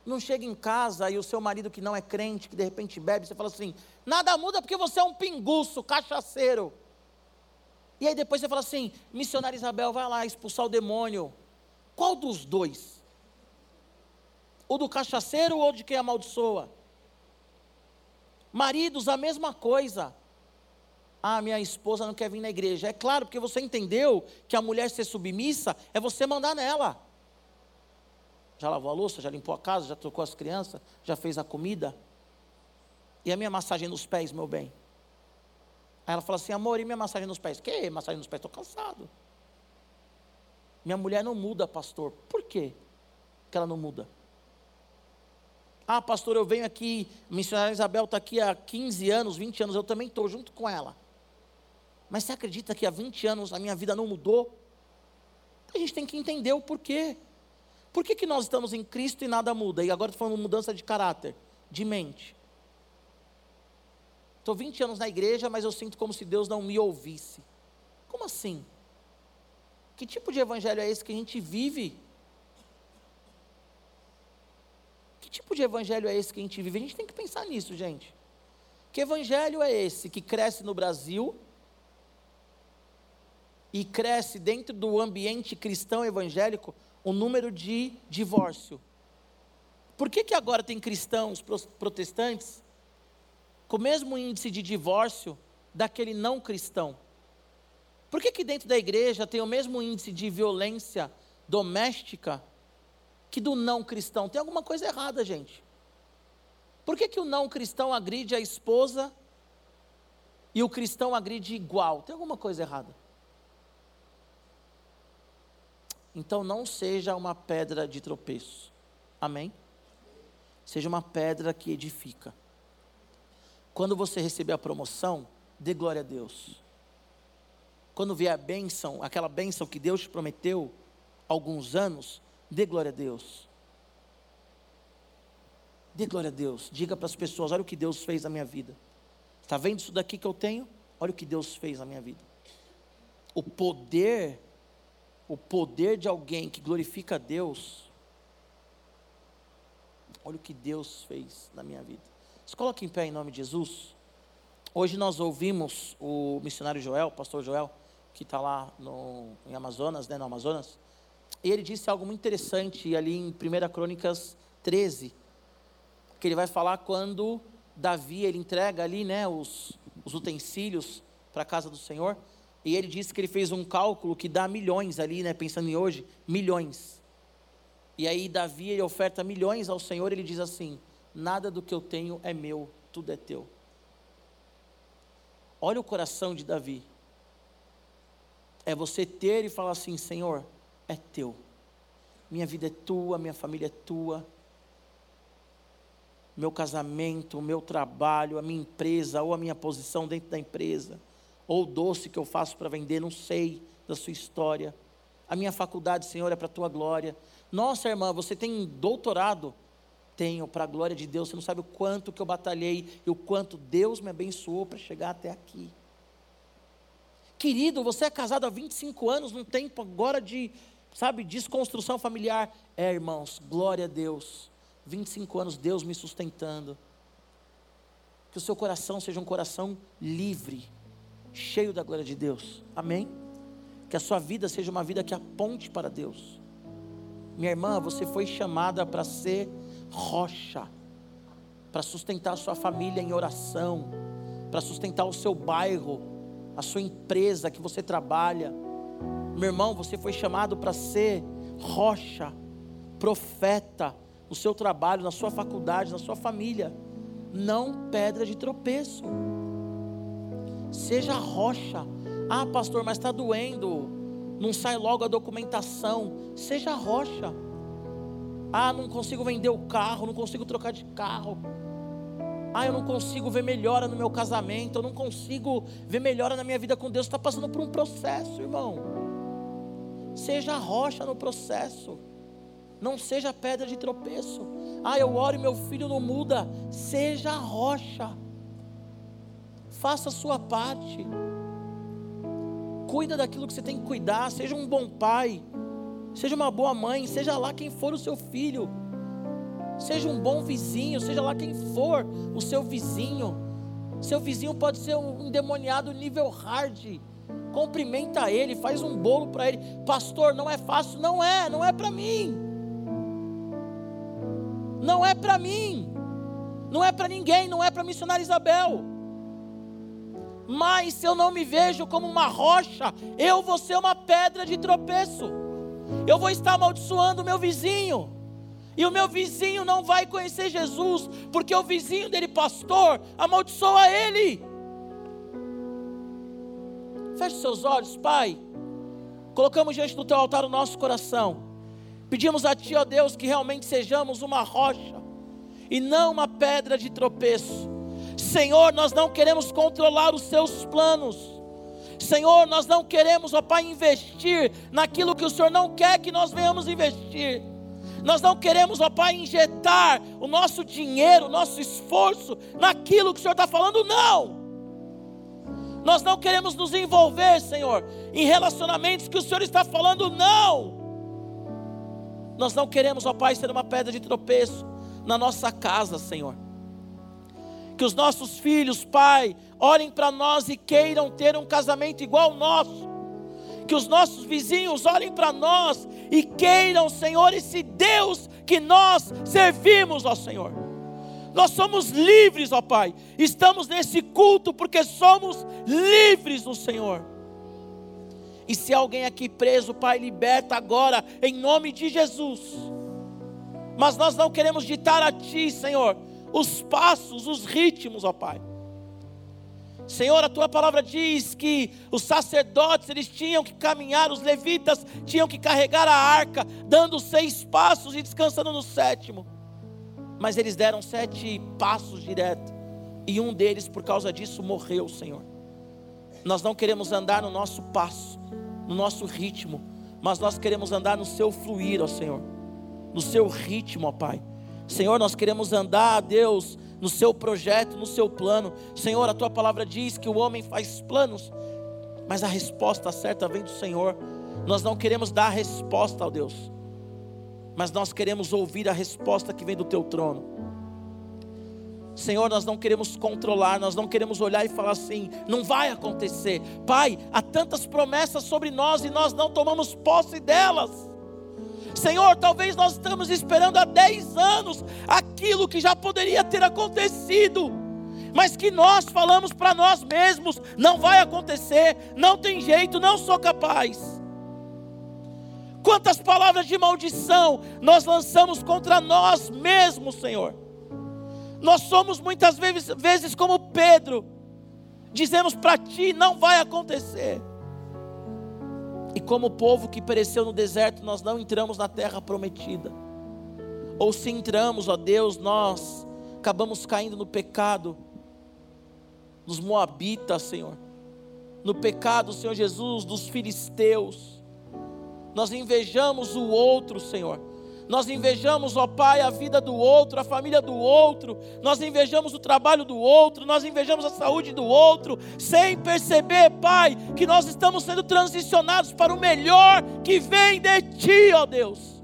Não chega em casa e o seu marido que não é crente, que de repente bebe, você fala assim: nada muda porque você é um pinguço, cachaceiro. E aí depois você fala assim: missionária Isabel, vai lá expulsar o demônio. Qual dos dois? O do cachaceiro ou de quem amaldiçoa? Maridos, a mesma coisa. Ah, minha esposa não quer vir na igreja. É claro, porque você entendeu que a mulher ser submissa é você mandar nela. Já lavou a louça, já limpou a casa, já trocou as crianças, já fez a comida. E a minha massagem nos pés, meu bem? Aí ela fala assim: amor, e minha massagem nos pés? Que massagem nos pés? Estou cansado. Minha mulher não muda, pastor. Por quê que ela não muda? Ah, pastor, eu venho aqui, a missionária Isabel está aqui há 15 anos, 20 anos, eu também estou junto com ela. Mas você acredita que há 20 anos a minha vida não mudou? A gente tem que entender o porquê. Por que, que nós estamos em Cristo e nada muda? E agora estou falando mudança de caráter, de mente. Estou 20 anos na igreja, mas eu sinto como se Deus não me ouvisse. Como assim? Que tipo de evangelho é esse que a gente vive? Que tipo de evangelho é esse que a gente vive? A gente tem que pensar nisso, gente. Que evangelho é esse que cresce no Brasil e cresce dentro do ambiente cristão evangélico o número de divórcio. Por que, que agora tem cristãos protestantes com o mesmo índice de divórcio daquele não cristão? Por que, que dentro da igreja tem o mesmo índice de violência doméstica que do não cristão? Tem alguma coisa errada, gente. Por que, que o não cristão agride a esposa e o cristão agride igual? Tem alguma coisa errada. Então não seja uma pedra de tropeço. Amém? Seja uma pedra que edifica. Quando você receber a promoção, dê glória a Deus. Quando vier a bênção, aquela bênção que Deus te prometeu alguns anos, dê glória a Deus. Dê glória a Deus. Diga para as pessoas: olha o que Deus fez na minha vida. Está vendo isso daqui que eu tenho? Olha o que Deus fez na minha vida. O poder o poder de alguém que glorifica a Deus Olha o que Deus fez na minha vida. Se coloque em pé em nome de Jesus. Hoje nós ouvimos o missionário Joel, o pastor Joel, que está lá no, em Amazonas, né, no Amazonas, e ele disse algo muito interessante ali em 1 Crônicas 13, que ele vai falar quando Davi ele entrega ali né, os, os utensílios para a casa do Senhor, e ele disse que ele fez um cálculo que dá milhões ali, né, pensando em hoje, milhões. E aí Davi ele oferta milhões ao Senhor, ele diz assim: nada do que eu tenho é meu, tudo é teu. Olha o coração de Davi. É você ter e falar assim: Senhor, é teu. Minha vida é tua, minha família é tua. Meu casamento, o meu trabalho, a minha empresa, ou a minha posição dentro da empresa, ou o doce que eu faço para vender, não sei da sua história. A minha faculdade, Senhor, é para a tua glória. Nossa, irmã, você tem doutorado? Tenho, para a glória de Deus. Você não sabe o quanto que eu batalhei e o quanto Deus me abençoou para chegar até aqui. Querido, você é casado há 25 anos, num tempo agora de, sabe, desconstrução familiar. É, irmãos, glória a Deus. 25 anos, Deus me sustentando. Que o seu coração seja um coração livre, cheio da glória de Deus. Amém? Que a sua vida seja uma vida que aponte para Deus. Minha irmã, você foi chamada para ser rocha, para sustentar a sua família em oração, para sustentar o seu bairro, a sua empresa que você trabalha. Meu irmão, você foi chamado para ser rocha, profeta no seu trabalho, na sua faculdade, na sua família. Não pedra de tropeço. Seja rocha. Ah, pastor, mas está doendo. Não sai logo a documentação. Seja rocha. Ah, não consigo vender o carro, não consigo trocar de carro. Ah, eu não consigo ver melhora no meu casamento, eu não consigo ver melhora na minha vida com Deus. Está passando por um processo, irmão. Seja rocha no processo. Não seja pedra de tropeço. Ah, eu oro e meu filho não muda. Seja rocha. Faça a sua parte. Cuida daquilo que você tem que cuidar. Seja um bom pai. Seja uma boa mãe. Seja lá quem for o seu filho Seja um bom vizinho, seja lá quem for o seu vizinho. Seu vizinho pode ser um endemoniado nível hard. Cumprimenta ele, faz um bolo para ele. Pastor, não é fácil, não é, não é para mim. Não é para mim. Não é para ninguém, não é para missionária Isabel. Mas se eu não me vejo como uma rocha, eu vou ser uma pedra de tropeço. Eu vou estar amaldiçoando meu vizinho. E o meu vizinho não vai conhecer Jesus, porque o vizinho dele, pastor, amaldiçoa ele. Feche seus olhos, Pai. Colocamos diante do teu altar o nosso coração. Pedimos a Ti, ó Deus, que realmente sejamos uma rocha e não uma pedra de tropeço. Senhor, nós não queremos controlar os Seus planos. Senhor, nós não queremos, ó Pai, investir naquilo que o Senhor não quer que nós venhamos investir. Nós não queremos, ó Pai, injetar o nosso dinheiro, o nosso esforço naquilo que o Senhor está falando, não. Nós não queremos nos envolver, Senhor, em relacionamentos que o Senhor está falando, não. Nós não queremos, ó Pai, ser uma pedra de tropeço na nossa casa, Senhor. Que os nossos filhos, Pai, olhem para nós e queiram ter um casamento igual ao nosso que os nossos vizinhos olhem para nós e queiram, Senhor, esse Deus que nós servimos, ó Senhor. Nós somos livres, ó Pai. Estamos nesse culto porque somos livres no Senhor. E se alguém aqui preso, Pai, liberta agora, em nome de Jesus. Mas nós não queremos ditar a Ti, Senhor, os passos, os ritmos, ó Pai. Senhor, a tua palavra diz que os sacerdotes eles tinham que caminhar, os levitas tinham que carregar a arca, dando seis passos e descansando no sétimo. Mas eles deram sete passos direto, e um deles, por causa disso, morreu, Senhor. Nós não queremos andar no nosso passo, no nosso ritmo, mas nós queremos andar no seu fluir, ó Senhor, no seu ritmo, ó Pai. Senhor, nós queremos andar, Deus, no seu projeto, no seu plano. Senhor, a tua palavra diz que o homem faz planos, mas a resposta certa vem do Senhor. Nós não queremos dar a resposta ao Deus. mas nós queremos ouvir a resposta que vem do teu trono. Senhor, nós não queremos controlar, nós não queremos olhar e falar assim, não vai acontecer. Pai, há tantas promessas sobre nós e nós não tomamos posse delas. Senhor, talvez nós estamos esperando há 10 anos aquilo que já poderia ter acontecido, mas que nós falamos para nós mesmos: não vai acontecer, não tem jeito, não sou capaz. Quantas palavras de maldição nós lançamos contra nós mesmos, Senhor. Nós somos muitas vezes, vezes como Pedro, dizemos para ti: não vai acontecer. E como o povo que pereceu no deserto, nós não entramos na terra prometida. Ou se entramos, ó Deus, nós acabamos caindo no pecado dos Moabitas, Senhor. No pecado, Senhor Jesus, dos filisteus. Nós invejamos o outro, Senhor nós invejamos, ó Pai, a vida do outro, a família do outro, nós invejamos o trabalho do outro, nós invejamos a saúde do outro, sem perceber, Pai, que nós estamos sendo transicionados para o melhor que vem de Ti, ó Deus.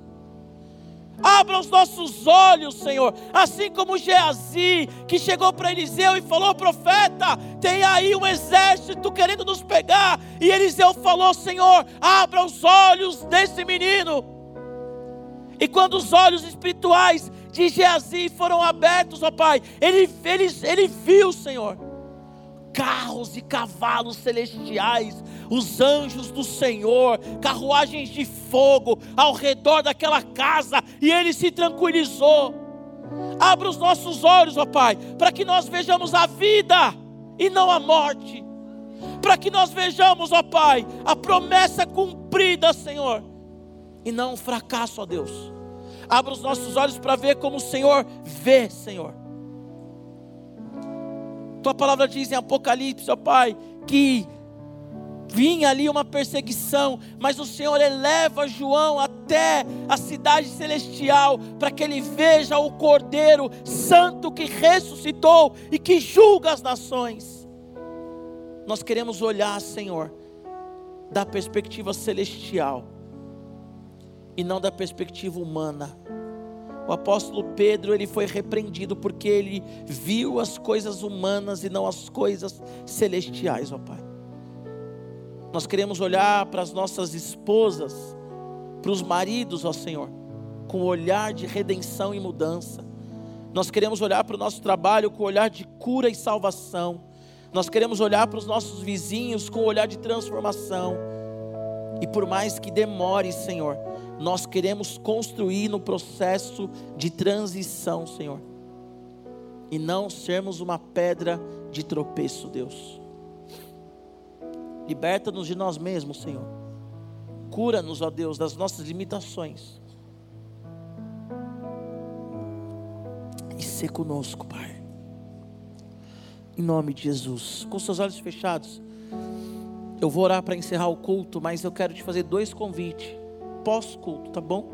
Abra os nossos olhos, Senhor. Assim como Geazi, que chegou para Eliseu e falou: Profeta, tem aí um exército querendo nos pegar. E Eliseu falou: Senhor, abra os olhos desse menino. E quando os olhos espirituais de Geazi foram abertos, ó Pai, ele, ele, ele viu, Senhor, carros e cavalos celestiais, os anjos do Senhor, carruagens de fogo ao redor daquela casa, e ele se tranquilizou. Abra os nossos olhos, ó Pai, para que nós vejamos a vida e não a morte, para que nós vejamos, ó Pai, a promessa cumprida, Senhor e não um fracasso, ó Deus. Abra os nossos olhos para ver como o Senhor vê, Senhor. Tua palavra diz em Apocalipse, ó Pai, que vinha ali uma perseguição, mas o Senhor eleva João até a cidade celestial, para que ele veja o Cordeiro Santo que ressuscitou e que julga as nações. Nós queremos olhar, Senhor, da perspectiva celestial e não da perspectiva humana. O apóstolo Pedro, ele foi repreendido porque ele viu as coisas humanas e não as coisas celestiais, ó Pai. Nós queremos olhar para as nossas esposas, para os maridos, ó Senhor, com o olhar de redenção e mudança. Nós queremos olhar para o nosso trabalho com olhar de cura e salvação. Nós queremos olhar para os nossos vizinhos com olhar de transformação. E por mais que demore, Senhor, nós queremos construir no processo de transição, Senhor. E não sermos uma pedra de tropeço, Deus. Liberta-nos de nós mesmos, Senhor. Cura-nos, ó Deus, das nossas limitações. E ser conosco, Pai. Em nome de Jesus. Com seus olhos fechados. Eu vou orar para encerrar o culto, mas eu quero te fazer dois convites pós-culto, tá bom?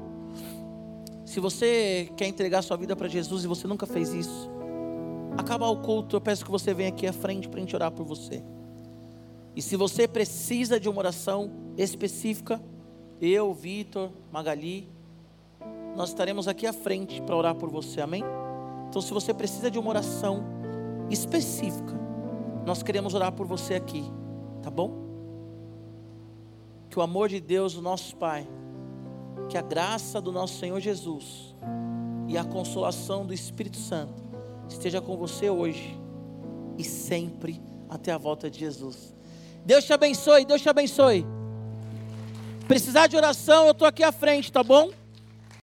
Se você quer entregar sua vida para Jesus e você nunca fez isso, acabar o culto, eu peço que você venha aqui à frente para a gente orar por você. E se você precisa de uma oração específica, eu, Vitor, Magali, nós estaremos aqui à frente para orar por você, amém? Então, se você precisa de uma oração específica, nós queremos orar por você aqui, tá bom? Que o amor de Deus, o nosso Pai, que a graça do nosso Senhor Jesus e a consolação do Espírito Santo esteja com você hoje e sempre até a volta de Jesus. Deus te abençoe, Deus te abençoe. Precisar de oração, eu estou aqui à frente, tá bom?